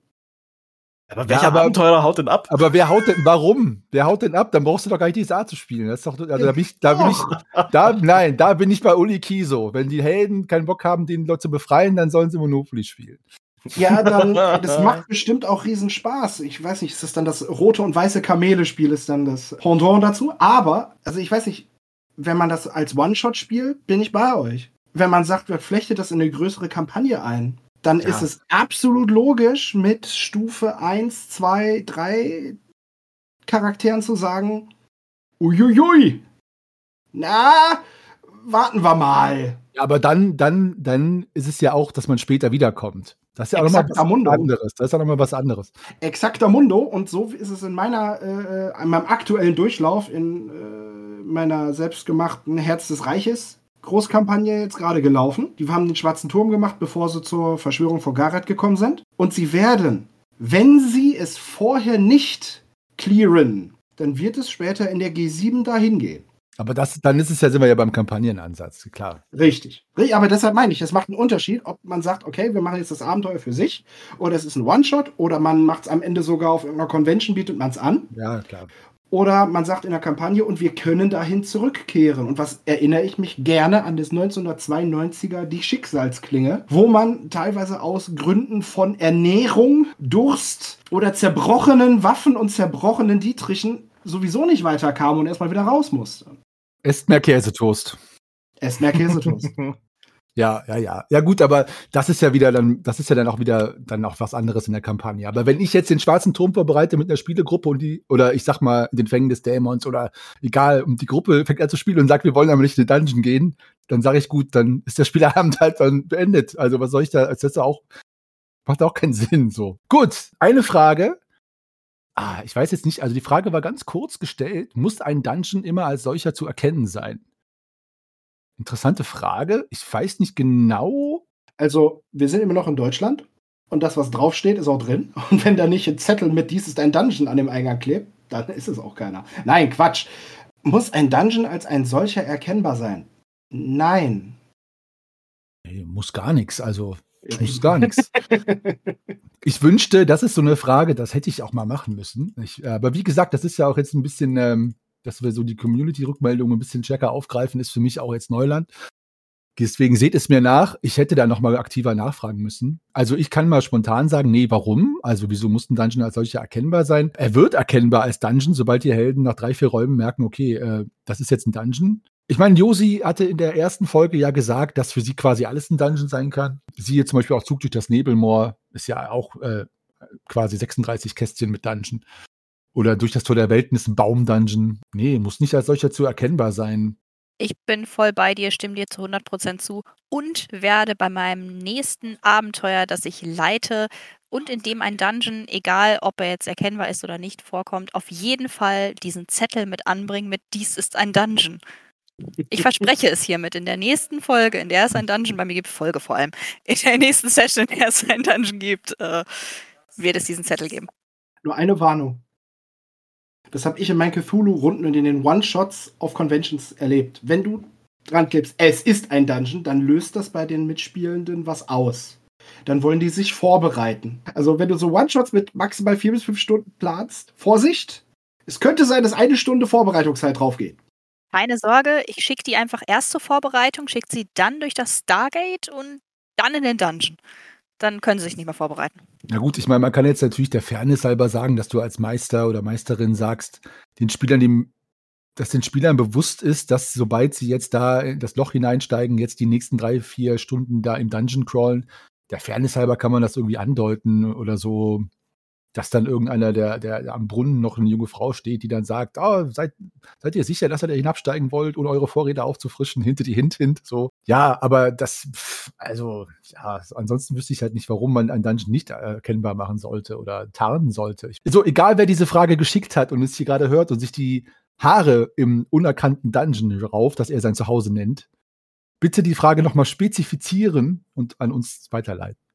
Aber welcher ja, aber, Abenteurer haut denn ab? Aber wer haut denn, warum? Wer haut denn ab? Dann brauchst du doch gar nicht die Saat zu spielen. Das ist doch, also da bin ich, da bin ich, da, nein, da bin ich bei Uli Kiso. Wenn die Helden keinen Bock haben, den Leute zu befreien, dann sollen sie Monopoly spielen. Ja, dann, das macht bestimmt auch riesen Spaß. Ich weiß nicht, ist das dann das rote und weiße Kamele-Spiel, ist dann das Pendant dazu. Aber, also ich weiß nicht, wenn man das als One-Shot spielt, bin ich bei euch. Wenn man sagt, wir flechtet das in eine größere Kampagne ein, dann ja. ist es absolut logisch, mit Stufe 1, 2, 3 Charakteren zu sagen, uiuiui, na, warten wir mal. Ja, aber dann, dann, dann ist es ja auch, dass man später wiederkommt. Das ist ja auch nochmal was Mundo. anderes. Das ist ja nochmal was anderes. Exakter Mundo. Und so ist es in meiner, äh, in meinem aktuellen Durchlauf, in äh, meiner selbstgemachten Herz des Reiches Großkampagne jetzt gerade gelaufen. Die haben den Schwarzen Turm gemacht, bevor sie zur Verschwörung von Gareth gekommen sind. Und sie werden, wenn sie es vorher nicht clearen, dann wird es später in der G7 dahin gehen. Aber das, dann ist es ja, sind wir ja beim Kampagnenansatz, klar. Richtig. Aber deshalb meine ich, es macht einen Unterschied, ob man sagt, okay, wir machen jetzt das Abenteuer für sich, oder es ist ein One-Shot, oder man macht es am Ende sogar auf irgendeiner Convention, bietet man es an. Ja, klar. Oder man sagt in der Kampagne, und wir können dahin zurückkehren. Und was erinnere ich mich gerne an das 1992er Die Schicksalsklinge, wo man teilweise aus Gründen von Ernährung, Durst oder zerbrochenen Waffen und zerbrochenen Dietrichen sowieso nicht weiterkam und erstmal wieder raus musste. Esst mehr Käsetoast. Esst mehr Käsetoast. Ja, ja, ja. Ja, gut, aber das ist ja wieder dann, das ist ja dann auch wieder dann auch was anderes in der Kampagne. Aber wenn ich jetzt den schwarzen Turm vorbereite mit einer Spielegruppe und die, oder ich sag mal, den Fängen des Dämons oder egal, und die Gruppe fängt an zu spielen und sagt, wir wollen aber nicht in den Dungeon gehen, dann sage ich gut, dann ist der Spielabend halt dann beendet. Also was soll ich da, als das auch, macht auch keinen Sinn, so. Gut, eine Frage. Ah, ich weiß jetzt nicht, also die Frage war ganz kurz gestellt. Muss ein Dungeon immer als solcher zu erkennen sein? Interessante Frage. Ich weiß nicht genau. Also, wir sind immer noch in Deutschland und das, was draufsteht, ist auch drin. Und wenn da nicht ein Zettel mit dies ist ein Dungeon an dem Eingang klebt, dann ist es auch keiner. Nein, Quatsch. Muss ein Dungeon als ein solcher erkennbar sein? Nein. Nee, muss gar nichts. Also, muss gar nichts. Ich wünschte, das ist so eine Frage, das hätte ich auch mal machen müssen. Ich, aber wie gesagt, das ist ja auch jetzt ein bisschen ähm, dass wir so die Community-Rückmeldungen ein bisschen stärker aufgreifen, ist für mich auch jetzt Neuland. Deswegen seht es mir nach. Ich hätte da noch mal aktiver nachfragen müssen. Also ich kann mal spontan sagen, nee, warum? Also wieso muss ein Dungeon als solcher erkennbar sein? Er wird erkennbar als Dungeon, sobald die Helden nach drei, vier Räumen merken, okay, äh, das ist jetzt ein Dungeon. Ich meine, Josi hatte in der ersten Folge ja gesagt, dass für sie quasi alles ein Dungeon sein kann. Sie jetzt zum Beispiel auch Zug durch das Nebelmoor ist ja auch äh, quasi 36 Kästchen mit Dungeon. Oder durch das Tor der Welten ist ein Baumdungeon. Nee, muss nicht als solcher zu erkennbar sein. Ich bin voll bei dir, stimme dir zu 100% zu und werde bei meinem nächsten Abenteuer, das ich leite und in dem ein Dungeon, egal ob er jetzt erkennbar ist oder nicht, vorkommt, auf jeden Fall diesen Zettel mit anbringen mit dies ist ein Dungeon. Ich verspreche es hiermit. In der nächsten Folge, in der es ein Dungeon bei mir gibt, Folge vor allem, in der nächsten Session, in der es ein Dungeon gibt, äh, wird es diesen Zettel geben. Nur eine Warnung. Das habe ich in meinen Cthulhu-Runden und in den One-Shots auf Conventions erlebt. Wenn du dran klebst, es ist ein Dungeon, dann löst das bei den Mitspielenden was aus. Dann wollen die sich vorbereiten. Also wenn du so One-Shots mit maximal vier bis fünf Stunden planst, Vorsicht! Es könnte sein, dass eine Stunde Vorbereitungszeit draufgeht. Keine Sorge, ich schicke die einfach erst zur Vorbereitung, schicke sie dann durch das Stargate und dann in den Dungeon. Dann können sie sich nicht mehr vorbereiten. Na gut, ich meine, man kann jetzt natürlich der Fairness halber sagen, dass du als Meister oder Meisterin sagst, den Spielern, die, dass den Spielern bewusst ist, dass sobald sie jetzt da in das Loch hineinsteigen, jetzt die nächsten drei, vier Stunden da im Dungeon crawlen, der Fairness halber kann man das irgendwie andeuten oder so dass dann irgendeiner, der, der am Brunnen noch eine junge Frau steht, die dann sagt, oh, seid, seid ihr sicher, dass ihr da hinabsteigen wollt, ohne eure Vorräte aufzufrischen, hinter die Hint, hint, so. Ja, aber das, also, ja, ansonsten wüsste ich halt nicht, warum man ein Dungeon nicht erkennbar machen sollte oder tarnen sollte. So, egal wer diese Frage geschickt hat und es hier gerade hört und sich die Haare im unerkannten Dungeon rauf, das er sein Zuhause nennt, bitte die Frage nochmal spezifizieren und an uns weiterleiten.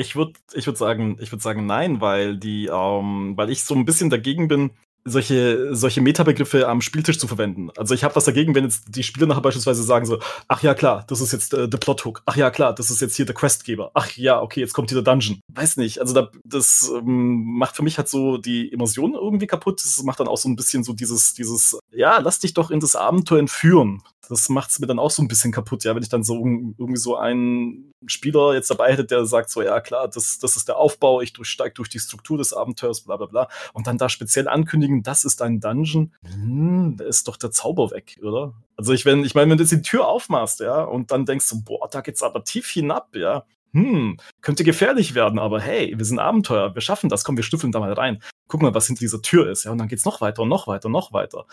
Ich würde ich würd sagen, ich würde sagen nein, weil die, ähm, weil ich so ein bisschen dagegen bin, solche, solche Metabegriffe am Spieltisch zu verwenden. Also ich habe was dagegen, wenn jetzt die Spieler nachher beispielsweise sagen so, ach ja klar, das ist jetzt äh, der Plothook, ach ja klar, das ist jetzt hier der Questgeber, ach ja, okay, jetzt kommt hier der Dungeon. Weiß nicht, also da, das ähm, macht für mich halt so die Immersion irgendwie kaputt. Das macht dann auch so ein bisschen so dieses, dieses, ja, lass dich doch in das Abenteuer entführen das macht es mir dann auch so ein bisschen kaputt, ja, wenn ich dann so irgendwie so einen Spieler jetzt dabei hätte, der sagt so, ja klar, das, das ist der Aufbau, ich durchsteige durch die Struktur des Abenteuers, bla bla bla, und dann da speziell ankündigen, das ist ein Dungeon, hm, da ist doch der Zauber weg, oder? Also ich, wenn, ich meine, wenn du jetzt die Tür aufmachst, ja, und dann denkst du, boah, da geht's aber tief hinab, ja, hm, könnte gefährlich werden, aber hey, wir sind Abenteuer, wir schaffen das, komm, wir schnüffeln da mal rein. Guck mal, was hinter dieser Tür ist, ja, und dann geht's noch weiter und noch weiter und noch weiter.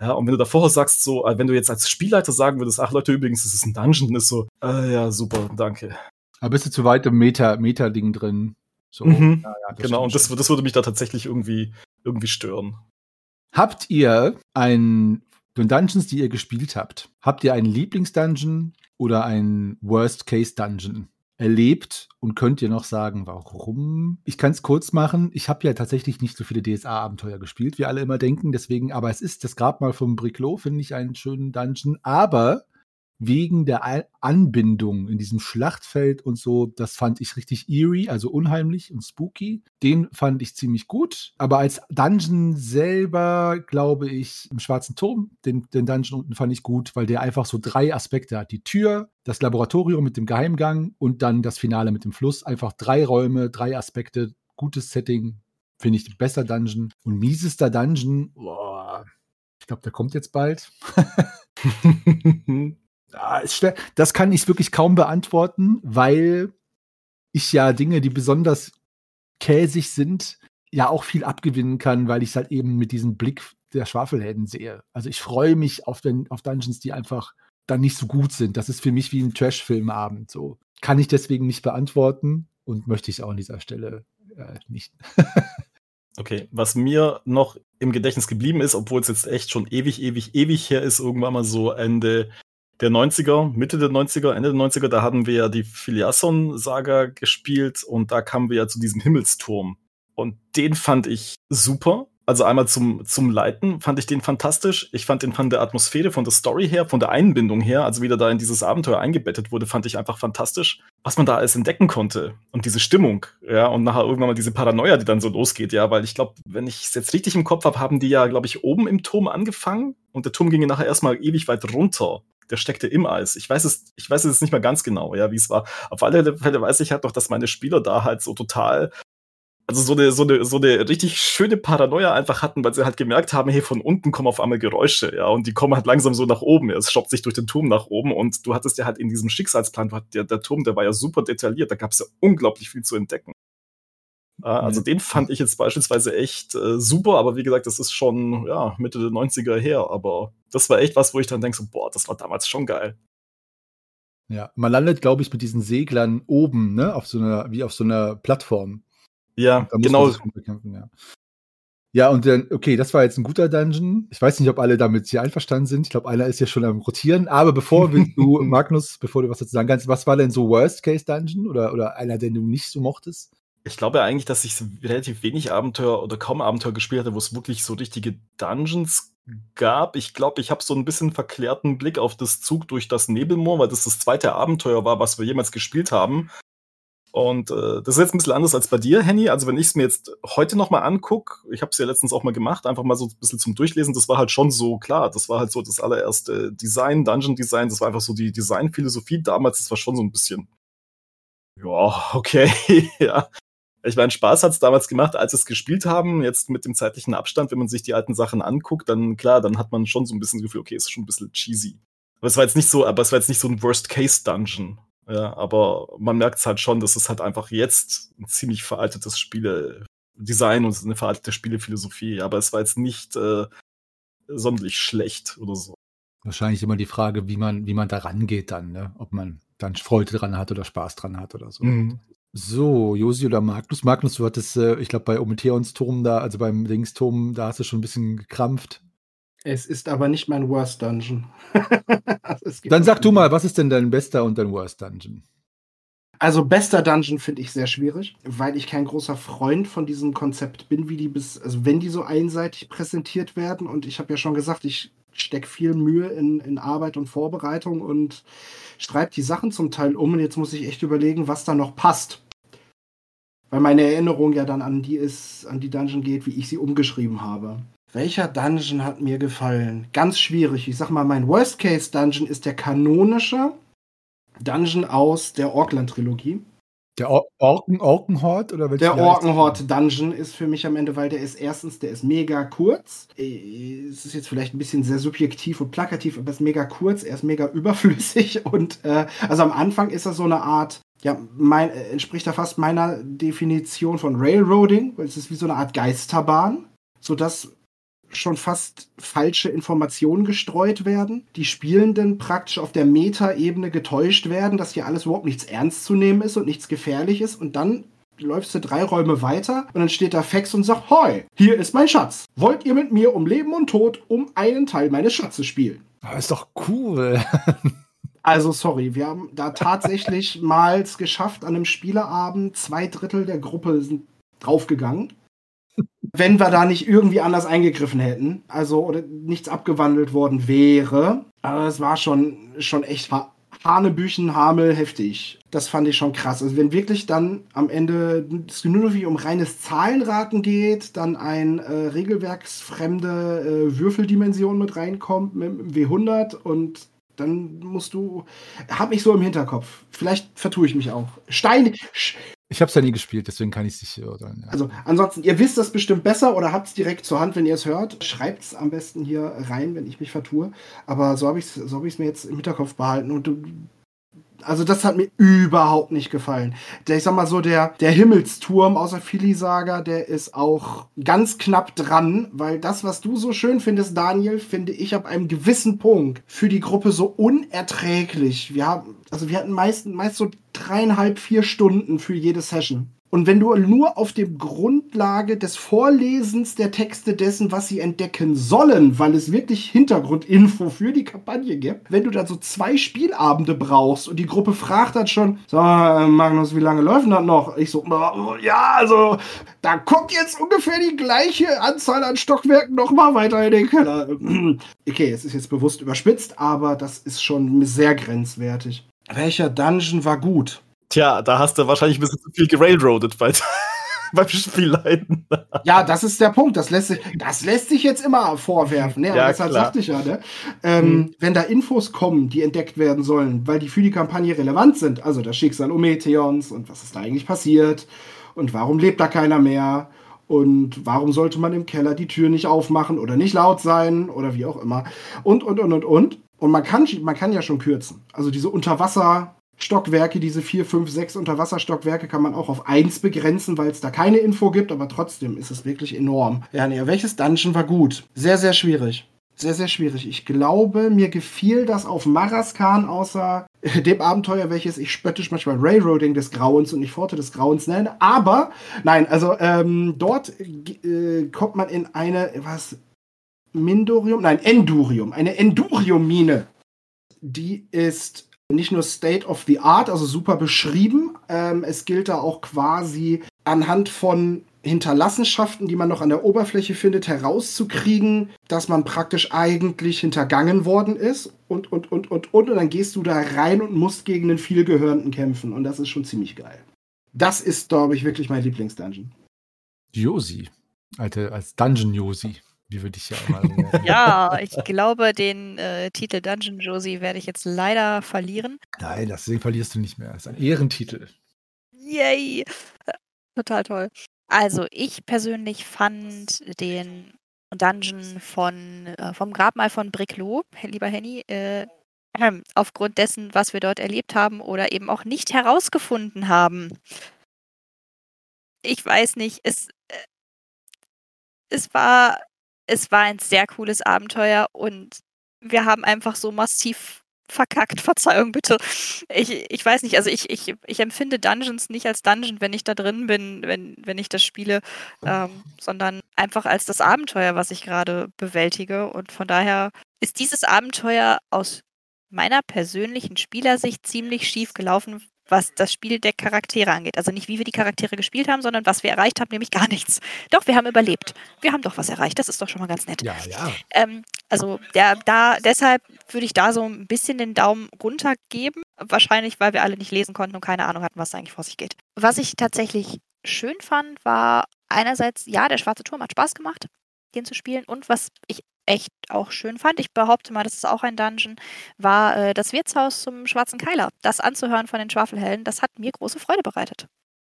Ja, und wenn du davor sagst, so, äh, wenn du jetzt als Spielleiter sagen würdest, ach Leute, übrigens, das ist ein Dungeon, dann ist so, äh, ja, super, danke. Aber bist du zu weit im Meta, Meta-Ding drin? So, mhm, ja, ja, genau, und das, das würde mich da tatsächlich irgendwie, irgendwie stören. Habt ihr ein, den Dungeons, die ihr gespielt habt, habt ihr einen Lieblingsdungeon oder einen Worst-Case-Dungeon? erlebt und könnt ihr noch sagen, warum? Ich kann es kurz machen. Ich habe ja tatsächlich nicht so viele DSA-Abenteuer gespielt, wie alle immer denken. Deswegen, aber es ist das Grabmal vom Briclo, finde ich einen schönen Dungeon. Aber wegen der Anbindung in diesem Schlachtfeld und so, das fand ich richtig eerie, also unheimlich und spooky. Den fand ich ziemlich gut. Aber als Dungeon selber, glaube ich, im Schwarzen Turm, den, den Dungeon unten fand ich gut, weil der einfach so drei Aspekte hat. Die Tür, das Laboratorium mit dem Geheimgang und dann das Finale mit dem Fluss. Einfach drei Räume, drei Aspekte, gutes Setting. Finde ich besser Dungeon. Und miesester Dungeon, boah, ich glaube, der kommt jetzt bald. Das kann ich wirklich kaum beantworten, weil ich ja Dinge, die besonders käsig sind, ja auch viel abgewinnen kann, weil ich es halt eben mit diesem Blick der Schwafelhelden sehe. Also ich freue mich auf, den, auf Dungeons, die einfach dann nicht so gut sind. Das ist für mich wie ein Trash-Filmabend. So kann ich deswegen nicht beantworten und möchte ich auch an dieser Stelle äh, nicht. okay, was mir noch im Gedächtnis geblieben ist, obwohl es jetzt echt schon ewig, ewig, ewig her ist, irgendwann mal so Ende der 90er, Mitte der 90er, Ende der 90er, da hatten wir ja die Filiasson-Saga gespielt und da kamen wir ja zu diesem Himmelsturm. Und den fand ich super. Also einmal zum, zum Leiten fand ich den fantastisch. Ich fand den von der Atmosphäre, von der Story her, von der Einbindung her, also wie der da in dieses Abenteuer eingebettet wurde, fand ich einfach fantastisch. Was man da alles entdecken konnte und diese Stimmung, ja, und nachher irgendwann mal diese Paranoia, die dann so losgeht, ja, weil ich glaube, wenn ich es jetzt richtig im Kopf habe, haben die ja, glaube ich, oben im Turm angefangen und der Turm ging nachher erstmal ewig weit runter der steckte im Eis. Ich weiß es, ich weiß es nicht mehr ganz genau, ja, wie es war. Auf alle Fälle weiß ich halt noch, dass meine Spieler da halt so total, also so eine, so eine, so eine richtig schöne Paranoia einfach hatten, weil sie halt gemerkt haben, hey, von unten kommen auf einmal Geräusche, ja, und die kommen halt langsam so nach oben. Es stoppt sich durch den Turm nach oben und du hattest ja halt in diesem Schicksalsplan, der, der Turm, der war ja super detailliert, da gab es ja unglaublich viel zu entdecken. Also den fand ich jetzt beispielsweise echt äh, super, aber wie gesagt, das ist schon ja, Mitte der 90er her. Aber das war echt was, wo ich dann denke, so, boah, das war damals schon geil. Ja, man landet, glaube ich, mit diesen Seglern oben, ne, auf so einer, wie auf so einer Plattform. Ja, genau. Ja. ja, und dann, okay, das war jetzt ein guter Dungeon. Ich weiß nicht, ob alle damit hier einverstanden sind. Ich glaube, einer ist ja schon am Rotieren. Aber bevor du, Magnus, bevor du was dazu sagen kannst, was war denn so Worst-Case-Dungeon oder, oder einer, den du nicht so mochtest? Ich glaube eigentlich, dass ich relativ wenig Abenteuer oder kaum Abenteuer gespielt hatte, wo es wirklich so richtige Dungeons gab. Ich glaube, ich habe so ein bisschen verklärten Blick auf das Zug durch das Nebelmoor, weil das das zweite Abenteuer war, was wir jemals gespielt haben. Und äh, das ist jetzt ein bisschen anders als bei dir, Henny. Also wenn ich es mir jetzt heute nochmal angucke, ich habe es ja letztens auch mal gemacht, einfach mal so ein bisschen zum Durchlesen, das war halt schon so klar. Das war halt so das allererste Design, Dungeon Design, das war einfach so die Designphilosophie damals, das war schon so ein bisschen ja, okay, ja. Ich meine, Spaß hat es damals gemacht, als es gespielt haben. Jetzt mit dem zeitlichen Abstand, wenn man sich die alten Sachen anguckt, dann klar, dann hat man schon so ein bisschen das Gefühl, okay, ist schon ein bisschen cheesy. Aber es war jetzt nicht so, aber es war jetzt nicht so ein Worst-Case-Dungeon. Ja, aber man merkt es halt schon, dass es halt einfach jetzt ein ziemlich veraltetes Spiele, Design und eine veraltete Spielephilosophie, aber es war jetzt nicht äh, sonderlich schlecht oder so. Wahrscheinlich immer die Frage, wie man, wie man da rangeht dann, ne? Ob man dann Freude dran hat oder Spaß dran hat oder so. Mhm. So, Josi oder Magnus. Magnus, du hattest, äh, ich glaube, bei Ometeons Turm da, also beim Dingsturm, da hast du schon ein bisschen gekrampft. Es ist aber nicht mein Worst Dungeon. dann sag du mal, was ist denn dein bester und dein Worst Dungeon? Also bester Dungeon finde ich sehr schwierig, weil ich kein großer Freund von diesem Konzept bin, wie die bis, also wenn die so einseitig präsentiert werden. Und ich habe ja schon gesagt, ich stecke viel Mühe in, in Arbeit und Vorbereitung und schreibe die Sachen zum Teil um. Und jetzt muss ich echt überlegen, was da noch passt. Weil meine Erinnerung ja dann an die ist, an die Dungeon geht, wie ich sie umgeschrieben habe. Welcher Dungeon hat mir gefallen? Ganz schwierig. Ich sag mal, mein Worst-Case-Dungeon ist der kanonische Dungeon aus der Orkland-Trilogie. Der Or Orken, Orkenhort oder Der Orkenhort Dungeon ist für mich am Ende, weil der ist erstens, der ist mega kurz. Äh, es ist jetzt vielleicht ein bisschen sehr subjektiv und plakativ, aber er ist mega kurz, er ist mega überflüssig und äh, also am Anfang ist er so eine Art, ja, mein, äh, entspricht er fast meiner Definition von Railroading, weil es ist wie so eine Art Geisterbahn, sodass schon fast falsche Informationen gestreut werden, die Spielenden praktisch auf der Meta-Ebene getäuscht werden, dass hier alles überhaupt nichts ernst zu nehmen ist und nichts gefährlich ist und dann läufst du drei Räume weiter und dann steht da Fex und sagt, Hoi, hier ist mein Schatz. Wollt ihr mit mir um Leben und Tod um einen Teil meines Schatzes spielen? Das ah, ist doch cool. Also sorry, wir haben da tatsächlich mal geschafft, an einem Spieleabend zwei Drittel der Gruppe sind draufgegangen wenn wir da nicht irgendwie anders eingegriffen hätten, also oder nichts abgewandelt worden wäre. Aber es war schon, schon echt Hanebüchen, Hamel, heftig. Das fand ich schon krass. Also wenn wirklich dann am Ende es nur noch wie um reines Zahlenraten geht, dann ein äh, regelwerksfremde äh, Würfeldimension mit reinkommt mit dem W100 und dann musst du, hab ich so im Hinterkopf. Vielleicht vertue ich mich auch. Steine, ich habe es ja nie gespielt, deswegen kann ich es nicht hören. Ja. Also ansonsten, ihr wisst das bestimmt besser oder habt es direkt zur Hand, wenn ihr es hört. Schreibt es am besten hier rein, wenn ich mich vertue. Aber so habe ich es so hab mir jetzt im Hinterkopf behalten. Und du, also das hat mir überhaupt nicht gefallen. Der, ich sag mal so, der, der Himmelsturm außer Filisaga, der ist auch ganz knapp dran, weil das, was du so schön findest, Daniel, finde ich ab einem gewissen Punkt für die Gruppe so unerträglich. Wir haben, also wir hatten meist, meist so dreieinhalb, vier Stunden für jede Session. Und wenn du nur auf der Grundlage des Vorlesens der Texte dessen, was sie entdecken sollen, weil es wirklich Hintergrundinfo für die Kampagne gibt, wenn du dann so zwei Spielabende brauchst und die Gruppe fragt dann schon, so, Magnus, wie lange läuft das noch? Ich so, ja, also, da kommt jetzt ungefähr die gleiche Anzahl an Stockwerken nochmal weiter in den Keller. Okay, es ist jetzt bewusst überspitzt, aber das ist schon sehr grenzwertig. Welcher Dungeon war gut? Tja, da hast du wahrscheinlich ein bisschen zu viel gerailroadet bei, beim Spielleiten. ja, das ist der Punkt. Das lässt sich, das lässt sich jetzt immer vorwerfen. Ne? Ja, deshalb sagte ich ja, ne? ähm, hm. wenn da Infos kommen, die entdeckt werden sollen, weil die für die Kampagne relevant sind, also das Schicksal Ometeons und was ist da eigentlich passiert und warum lebt da keiner mehr und warum sollte man im Keller die Tür nicht aufmachen oder nicht laut sein oder wie auch immer und, und, und, und, und. Und man kann, man kann ja schon kürzen. Also diese Unterwasser- Stockwerke, diese vier, fünf, sechs Unterwasserstockwerke kann man auch auf eins begrenzen, weil es da keine Info gibt, aber trotzdem ist es wirklich enorm. Ja, nee, welches Dungeon war gut? Sehr, sehr schwierig. Sehr, sehr schwierig. Ich glaube, mir gefiel das auf Maraskan, außer dem Abenteuer, welches ich spöttisch manchmal Railroading des Grauens und nicht Pforte des Grauens nenne. Aber, nein, also ähm, dort äh, kommt man in eine, was, Mindorium? Nein, Endurium. Eine Endurium-Mine. Die ist nicht nur State of the Art, also super beschrieben. Ähm, es gilt da auch quasi anhand von Hinterlassenschaften, die man noch an der Oberfläche findet, herauszukriegen, dass man praktisch eigentlich hintergangen worden ist und, und, und, und, und. Und dann gehst du da rein und musst gegen den vielgehörenden kämpfen. Und das ist schon ziemlich geil. Das ist, glaube ich, wirklich mein Lieblingsdungeon. Josi. Alte, als Dungeon Josi wie würde ich ja auch mal Ja, ich glaube, den äh, Titel Dungeon Josie werde ich jetzt leider verlieren. Nein, deswegen verlierst du nicht mehr. Das ist ein Ehrentitel. Yay! Total toll. Also, ich persönlich fand den Dungeon von, äh, vom Grabmal von Bricklow, lieber Henny, äh, aufgrund dessen, was wir dort erlebt haben oder eben auch nicht herausgefunden haben, ich weiß nicht, es, äh, es war, es war ein sehr cooles Abenteuer und wir haben einfach so massiv verkackt, Verzeihung bitte. Ich, ich weiß nicht, also ich, ich, ich empfinde Dungeons nicht als Dungeon, wenn ich da drin bin, wenn, wenn ich das spiele, ähm, sondern einfach als das Abenteuer, was ich gerade bewältige. Und von daher ist dieses Abenteuer aus meiner persönlichen Spielersicht ziemlich schief gelaufen, was das Spiel der Charaktere angeht. Also nicht, wie wir die Charaktere gespielt haben, sondern was wir erreicht haben, nämlich gar nichts. Doch, wir haben überlebt. Wir haben doch was erreicht. Das ist doch schon mal ganz nett. Ja, ja. Ähm, also der, da, deshalb würde ich da so ein bisschen den Daumen runter geben. Wahrscheinlich, weil wir alle nicht lesen konnten und keine Ahnung hatten, was da eigentlich vor sich geht. Was ich tatsächlich schön fand, war einerseits, ja, der schwarze Turm hat Spaß gemacht, den zu spielen. Und was ich echt auch schön fand, ich behaupte mal, das ist auch ein Dungeon, war äh, das Wirtshaus zum Schwarzen Keiler. Das anzuhören von den Schwafelhelden, das hat mir große Freude bereitet.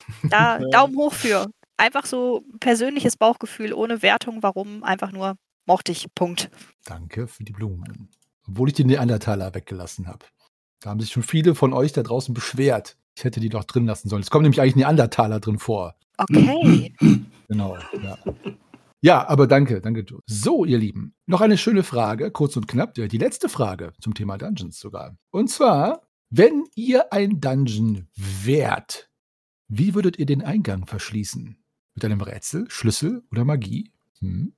Da Daumen hoch für. Einfach so persönliches Bauchgefühl ohne Wertung, warum, einfach nur mochte ich. Punkt. Danke für die Blumen. Obwohl ich die Neandertaler weggelassen habe. Da haben sich schon viele von euch da draußen beschwert. Ich hätte die doch drin lassen sollen. Es kommen nämlich eigentlich Neandertaler drin vor. Okay. Genau, ja. Ja, aber danke, danke. Joe. So, ihr Lieben, noch eine schöne Frage, kurz und knapp, die letzte Frage zum Thema Dungeons sogar. Und zwar, wenn ihr ein Dungeon wärt, wie würdet ihr den Eingang verschließen? Mit einem Rätsel, Schlüssel oder Magie? Hm?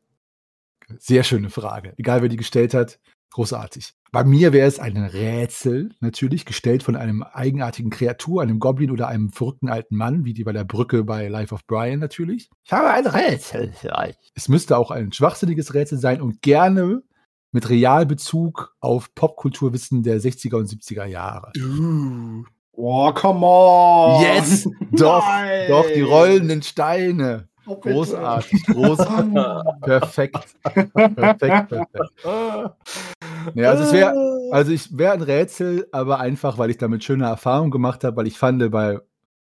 Sehr schöne Frage. Egal, wer die gestellt hat, großartig. Bei mir wäre es ein Rätsel, natürlich, gestellt von einem eigenartigen Kreatur, einem Goblin oder einem verrückten alten Mann, wie die bei der Brücke bei Life of Brian natürlich. Ich habe ein Rätsel für euch. Es müsste auch ein schwachsinniges Rätsel sein und gerne mit Realbezug auf Popkulturwissen der 60er und 70er Jahre. Uh. Oh, come on! Yes! Doch, Nein. doch, die rollenden Steine. Oh, großartig, großartig. perfekt. Perfekt, perfekt. Ja, also es wäre, also ich wäre ein Rätsel, aber einfach, weil ich damit schöne Erfahrungen gemacht habe, weil ich fand, bei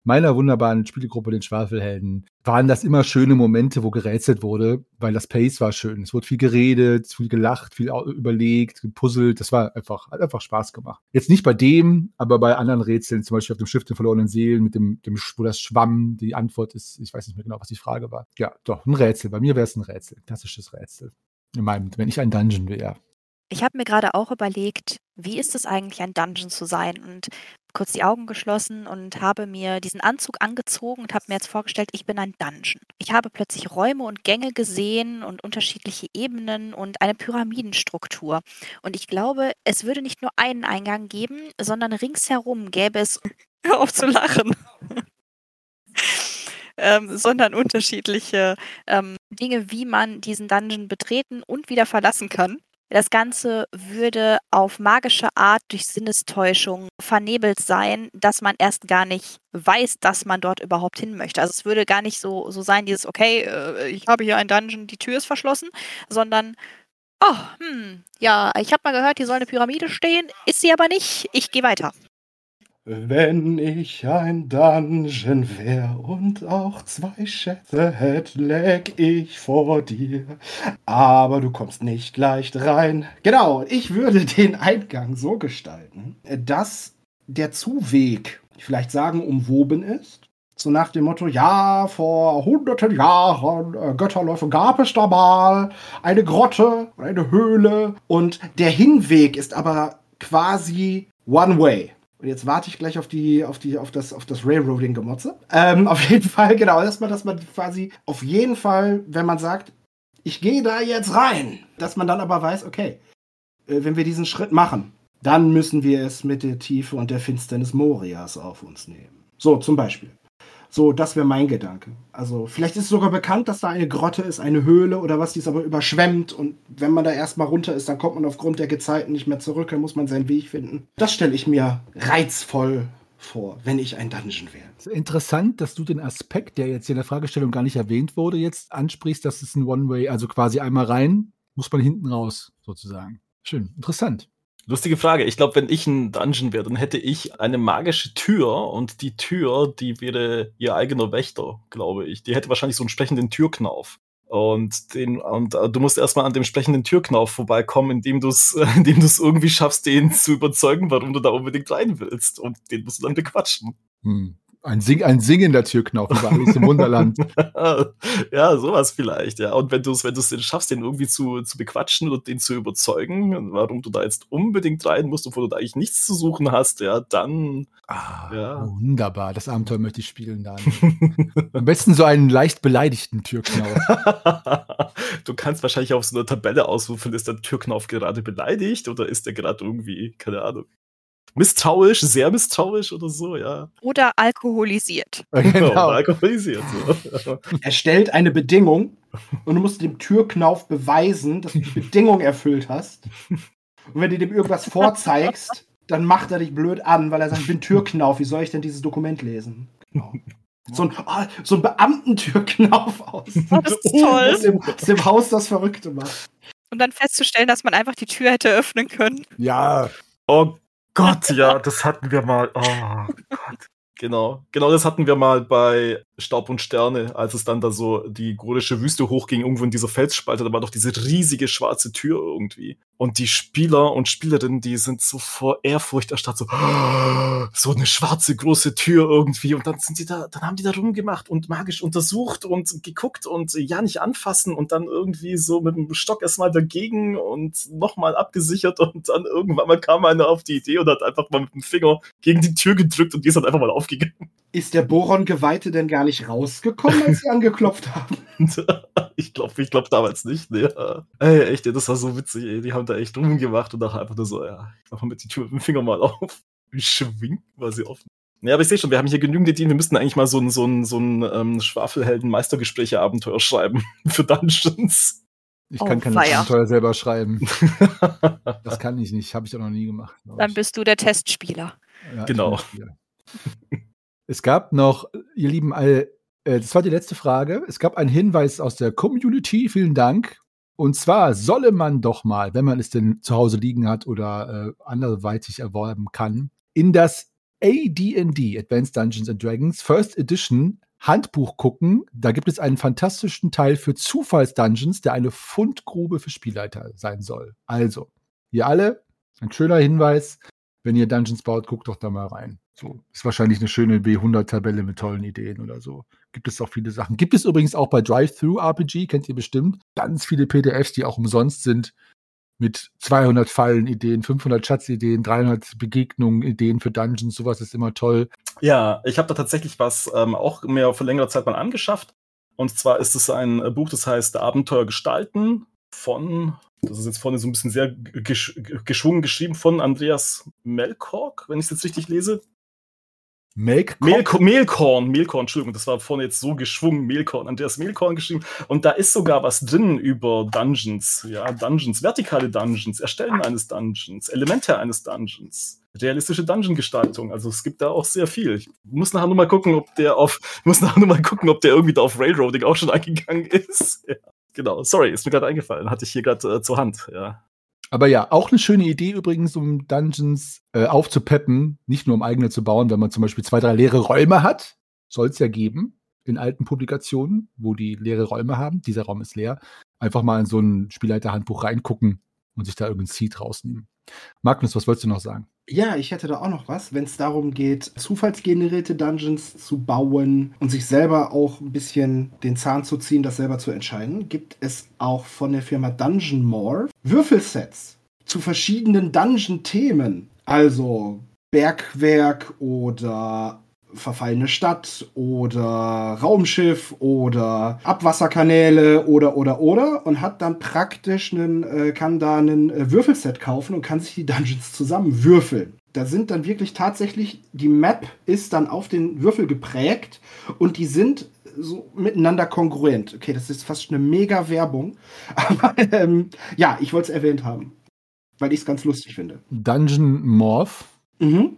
meiner wunderbaren Spielgruppe, den Schwafelhelden, waren das immer schöne Momente, wo gerätselt wurde, weil das Pace war schön. Es wurde viel geredet, viel gelacht, viel überlegt, gepuzzelt. Das war einfach, hat einfach Spaß gemacht. Jetzt nicht bei dem, aber bei anderen Rätseln, zum Beispiel auf dem Schiff der verlorenen Seelen, mit dem, dem, wo das schwamm, die Antwort ist, ich weiß nicht mehr genau, was die Frage war. Ja, doch, ein Rätsel. Bei mir wäre es ein Rätsel. Klassisches Rätsel. In meinem, wenn ich ein Dungeon wäre. Ich habe mir gerade auch überlegt, wie ist es eigentlich, ein Dungeon zu sein? Und kurz die Augen geschlossen und habe mir diesen Anzug angezogen und habe mir jetzt vorgestellt, ich bin ein Dungeon. Ich habe plötzlich Räume und Gänge gesehen und unterschiedliche Ebenen und eine Pyramidenstruktur. Und ich glaube, es würde nicht nur einen Eingang geben, sondern ringsherum gäbe es, hör auf zu lachen, ähm, sondern unterschiedliche ähm, Dinge, wie man diesen Dungeon betreten und wieder verlassen kann. Das Ganze würde auf magische Art durch Sinnestäuschung vernebelt sein, dass man erst gar nicht weiß, dass man dort überhaupt hin möchte. Also es würde gar nicht so, so sein, dieses, okay, äh, ich habe hier ein Dungeon, die Tür ist verschlossen, sondern, oh, hm, ja, ich habe mal gehört, hier soll eine Pyramide stehen, ist sie aber nicht, ich gehe weiter. Wenn ich ein Dungeon wär und auch zwei Schätze hätt, läg ich vor dir. Aber du kommst nicht leicht rein. Genau, ich würde den Eingang so gestalten, dass der Zuweg, vielleicht sagen, umwoben ist. So nach dem Motto, ja, vor hunderten Jahren, äh, Götterläufe, gab es da mal eine Grotte, eine Höhle. Und der Hinweg ist aber quasi one way. Und jetzt warte ich gleich auf die, auf die, auf das, auf das Railroading-Gemotze. Ähm, auf jeden Fall, genau, erstmal, dass man quasi auf jeden Fall, wenn man sagt, ich gehe da jetzt rein, dass man dann aber weiß, okay, äh, wenn wir diesen Schritt machen, dann müssen wir es mit der Tiefe und der Finsternis Morias auf uns nehmen. So, zum Beispiel. So, das wäre mein Gedanke. Also, vielleicht ist sogar bekannt, dass da eine Grotte ist, eine Höhle oder was, die ist aber überschwemmt. Und wenn man da erstmal runter ist, dann kommt man aufgrund der Gezeiten nicht mehr zurück, dann muss man seinen Weg finden. Das stelle ich mir reizvoll vor, wenn ich ein Dungeon wäre. Interessant, dass du den Aspekt, der jetzt hier in der Fragestellung gar nicht erwähnt wurde, jetzt ansprichst, dass es ein One-Way, also quasi einmal rein, muss man hinten raus, sozusagen. Schön, interessant. Lustige Frage. Ich glaube, wenn ich ein Dungeon wäre, dann hätte ich eine magische Tür und die Tür, die wäre ihr eigener Wächter, glaube ich. Die hätte wahrscheinlich so einen sprechenden Türknauf. Und, den, und uh, du musst erstmal an dem sprechenden Türknauf vorbeikommen, indem du es indem irgendwie schaffst, den zu überzeugen, warum du da unbedingt rein willst. Und den musst du dann bequatschen. Hm. Ein, Sing ein singender Türknauf über Alice im Wunderland. ja, sowas vielleicht, ja. Und wenn du es wenn denn schaffst, den irgendwie zu, zu bequatschen und den zu überzeugen, warum du da jetzt unbedingt rein musst, obwohl du da eigentlich nichts zu suchen hast, ja, dann. Ah, ja. Wunderbar, das Abenteuer möchte ich spielen dann. Am besten so einen leicht beleidigten Türknauf. du kannst wahrscheinlich auf so einer Tabelle ausrufen, ist der Türknauf gerade beleidigt oder ist der gerade irgendwie, keine Ahnung, misstrauisch, sehr misstrauisch oder so, ja. Oder alkoholisiert. Genau, Oder alkoholisiert. So. Er stellt eine Bedingung und du musst dem Türknauf beweisen, dass du die Bedingung erfüllt hast. Und wenn du dem irgendwas vorzeigst, dann macht er dich blöd an, weil er sagt, ich bin Türknauf, wie soll ich denn dieses Dokument lesen? Genau. So ein, oh, so ein Beamtentürknauf aus. Oh, das ist toll. Aus dem, aus dem Haus das Verrückte macht. Und dann festzustellen, dass man einfach die Tür hätte öffnen können. Ja. Oh Gott, ja, das hatten wir mal. Oh Gott. Genau, genau das hatten wir mal bei Staub und Sterne, als es dann da so die gorische Wüste hochging, irgendwo in dieser Felsspalte, da war doch diese riesige schwarze Tür irgendwie. Und die Spieler und Spielerinnen, die sind so vor Ehrfurcht erstarrt, so, so eine schwarze große Tür irgendwie. Und dann sind die da, dann haben die da rumgemacht und magisch untersucht und geguckt und ja nicht anfassen und dann irgendwie so mit dem Stock erstmal dagegen und nochmal abgesichert und dann irgendwann mal kam einer auf die Idee und hat einfach mal mit dem Finger gegen die Tür gedrückt und die ist dann einfach mal aufgegangen. Ist der Boron-Geweihte denn gar nicht rausgekommen, als sie angeklopft haben? ich glaube ich glaub damals nicht. Ne? Ey, echt, das war so witzig. Ey. Die haben da echt rumgemacht und nachher einfach nur so, ja, ich mach mal mit die Tür mit dem Finger mal auf. Wie schwingt war sie offen. Ja, aber ich sehe schon, wir haben hier genügend Ideen. Wir müssten eigentlich mal so ein, so ein, so ein ähm, Schwafelhelden-Meistergespräche-Abenteuer schreiben für Dungeons. Ich kann Oh, keine weia. Abenteuer selber schreiben. Das kann ich nicht. Habe ich auch noch nie gemacht. Dann ich. bist du der Testspieler. Ja, ich Genau. Es gab noch, ihr Lieben, äh, äh, das war die letzte Frage. Es gab einen Hinweis aus der Community. Vielen Dank. Und zwar solle man doch mal, wenn man es denn zu Hause liegen hat oder äh, anderweitig erworben kann, in das AD&D, Advanced Dungeons and Dragons First Edition Handbuch gucken. Da gibt es einen fantastischen Teil für Zufallsdungeons, der eine Fundgrube für Spielleiter sein soll. Also, ihr alle, ein schöner Hinweis. Wenn ihr Dungeons baut, guckt doch da mal rein. So, ist wahrscheinlich eine schöne B100-Tabelle mit tollen Ideen oder so. Gibt es auch viele Sachen. Gibt es übrigens auch bei Drive-Thru-RPG, kennt ihr bestimmt. Ganz viele PDFs, die auch umsonst sind. Mit 200 Fallen-Ideen, 500 Schatzideen, 300 Begegnungen, Ideen für Dungeons. Sowas ist immer toll. Ja, ich habe da tatsächlich was ähm, auch mir vor längerer Zeit mal angeschafft. Und zwar ist es ein äh, Buch, das heißt Abenteuer gestalten von, das ist jetzt vorne so ein bisschen sehr gesch geschwungen geschrieben, von Andreas Melkork, wenn ich es jetzt richtig lese. Mehlkorn, Mehlkorn, Entschuldigung, das war vorne jetzt so geschwungen, Mehlkorn, Andreas Mehlkorn geschrieben. Und da ist sogar was drin über Dungeons, ja, Dungeons, vertikale Dungeons, Erstellen eines Dungeons, Elemente eines Dungeons, realistische Dungeon-Gestaltung. Also es gibt da auch sehr viel. Ich muss nachher nur mal gucken, ob der auf, ich muss nachher nur mal gucken, ob der irgendwie da auf Railroading auch schon eingegangen ist. Ja, genau, sorry, ist mir gerade eingefallen, hatte ich hier gerade äh, zur Hand, ja. Aber ja, auch eine schöne Idee übrigens, um Dungeons äh, aufzupeppen, nicht nur um eigene zu bauen, wenn man zum Beispiel zwei, drei leere Räume hat, soll es ja geben in alten Publikationen, wo die leere Räume haben. Dieser Raum ist leer. Einfach mal in so ein Spielleiterhandbuch reingucken und sich da irgendein Seed rausnehmen. Magnus, was wolltest du noch sagen? Ja, ich hätte da auch noch was, wenn es darum geht, zufallsgenerierte Dungeons zu bauen und sich selber auch ein bisschen den Zahn zu ziehen, das selber zu entscheiden, gibt es auch von der Firma Dungeon Morph Würfelsets zu verschiedenen Dungeon-Themen. Also Bergwerk oder verfallene Stadt oder Raumschiff oder Abwasserkanäle oder oder oder und hat dann praktisch einen, äh, kann da einen äh, Würfelset kaufen und kann sich die Dungeons zusammen würfeln. Da sind dann wirklich tatsächlich, die Map ist dann auf den Würfel geprägt und die sind so miteinander kongruent. Okay, das ist fast eine mega Werbung. Aber ähm, ja, ich wollte es erwähnt haben, weil ich es ganz lustig finde. Dungeon Morph. Mhm.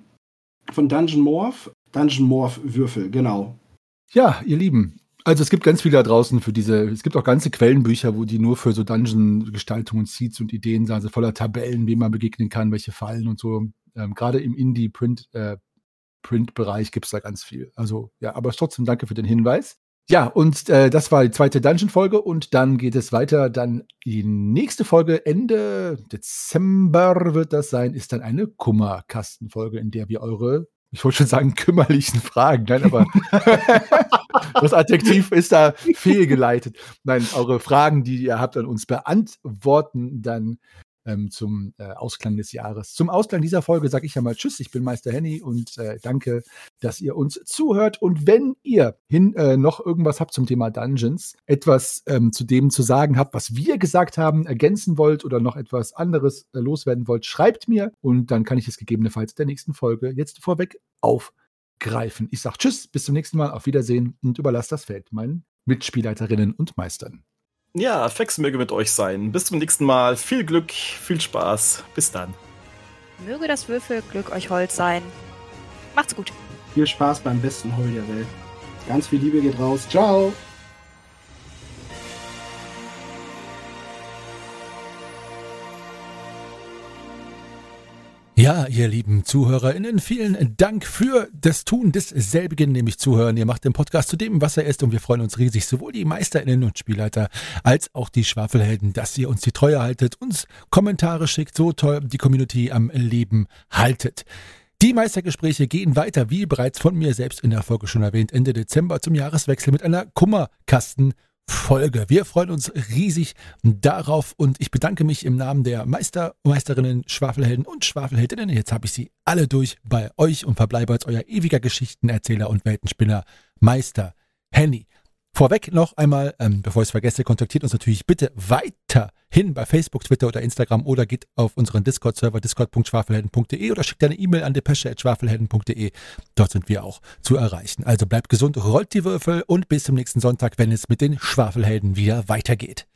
Von Dungeon Morph. Dungeon Morph Würfel, genau. Ja, ihr Lieben. Also es gibt ganz viele da draußen für diese, es gibt auch ganze Quellenbücher, wo die nur für so Dungeon-Gestaltungen, Seeds und Ideen sind, also voller Tabellen, wie man begegnen kann, welche Fallen und so. Ähm, Gerade im Indie-Print, äh, Print-Bereich gibt es da ganz viel. Also ja, aber trotzdem danke für den Hinweis. Ja, und äh, das war die zweite Dungeon-Folge und dann geht es weiter. Dann die nächste Folge, Ende Dezember wird das sein, ist dann eine Kummerkastenfolge, in der wir eure ich wollte schon sagen, kümmerlichen Fragen. Nein, aber das Adjektiv ist da fehlgeleitet. Nein, eure Fragen, die ihr habt an uns beantworten, dann ähm, zum äh, Ausklang des Jahres. Zum Ausklang dieser Folge sage ich ja mal Tschüss, ich bin Meister Henny und äh, danke, dass ihr uns zuhört. Und wenn ihr hin äh, noch irgendwas habt zum Thema Dungeons, etwas ähm, zu dem zu sagen habt, was wir gesagt haben, ergänzen wollt oder noch etwas anderes äh, loswerden wollt, schreibt mir und dann kann ich es gegebenenfalls der nächsten Folge jetzt vorweg aufgreifen. Ich sage Tschüss, bis zum nächsten Mal, auf Wiedersehen und überlasse das Feld meinen Mitspielleiterinnen und Meistern. Ja, Fex möge mit euch sein. Bis zum nächsten Mal. Viel Glück, viel Spaß. Bis dann. Möge das Würfelglück euch hold sein. Macht's gut. Viel Spaß beim besten Hol der Welt. Ganz viel Liebe geht raus. Ciao. Ja, ihr lieben ZuhörerInnen, vielen Dank für das Tun desselbigen, nämlich Zuhören. Ihr macht den Podcast zu dem, was er ist und wir freuen uns riesig, sowohl die MeisterInnen und Spielleiter als auch die Schwafelhelden, dass ihr uns die Treue haltet, uns Kommentare schickt, so toll die Community am Leben haltet. Die Meistergespräche gehen weiter, wie bereits von mir selbst in der Folge schon erwähnt, Ende Dezember zum Jahreswechsel mit einer Kummerkasten Folge. Wir freuen uns riesig darauf und ich bedanke mich im Namen der Meister, Meisterinnen, Schwafelhelden und Schwafelheldinnen. Jetzt habe ich sie alle durch bei euch und verbleibe als euer ewiger Geschichtenerzähler und Weltenspinner, Meister Henny. Vorweg noch einmal, ähm, bevor ich es vergesse, kontaktiert uns natürlich bitte weiterhin bei Facebook, Twitter oder Instagram oder geht auf unseren Discord-Server discord.schwafelhelden.de oder schickt eine E-Mail an depesche.schwafelhelden.de. Dort sind wir auch zu erreichen. Also bleibt gesund, rollt die Würfel und bis zum nächsten Sonntag, wenn es mit den Schwafelhelden wieder weitergeht.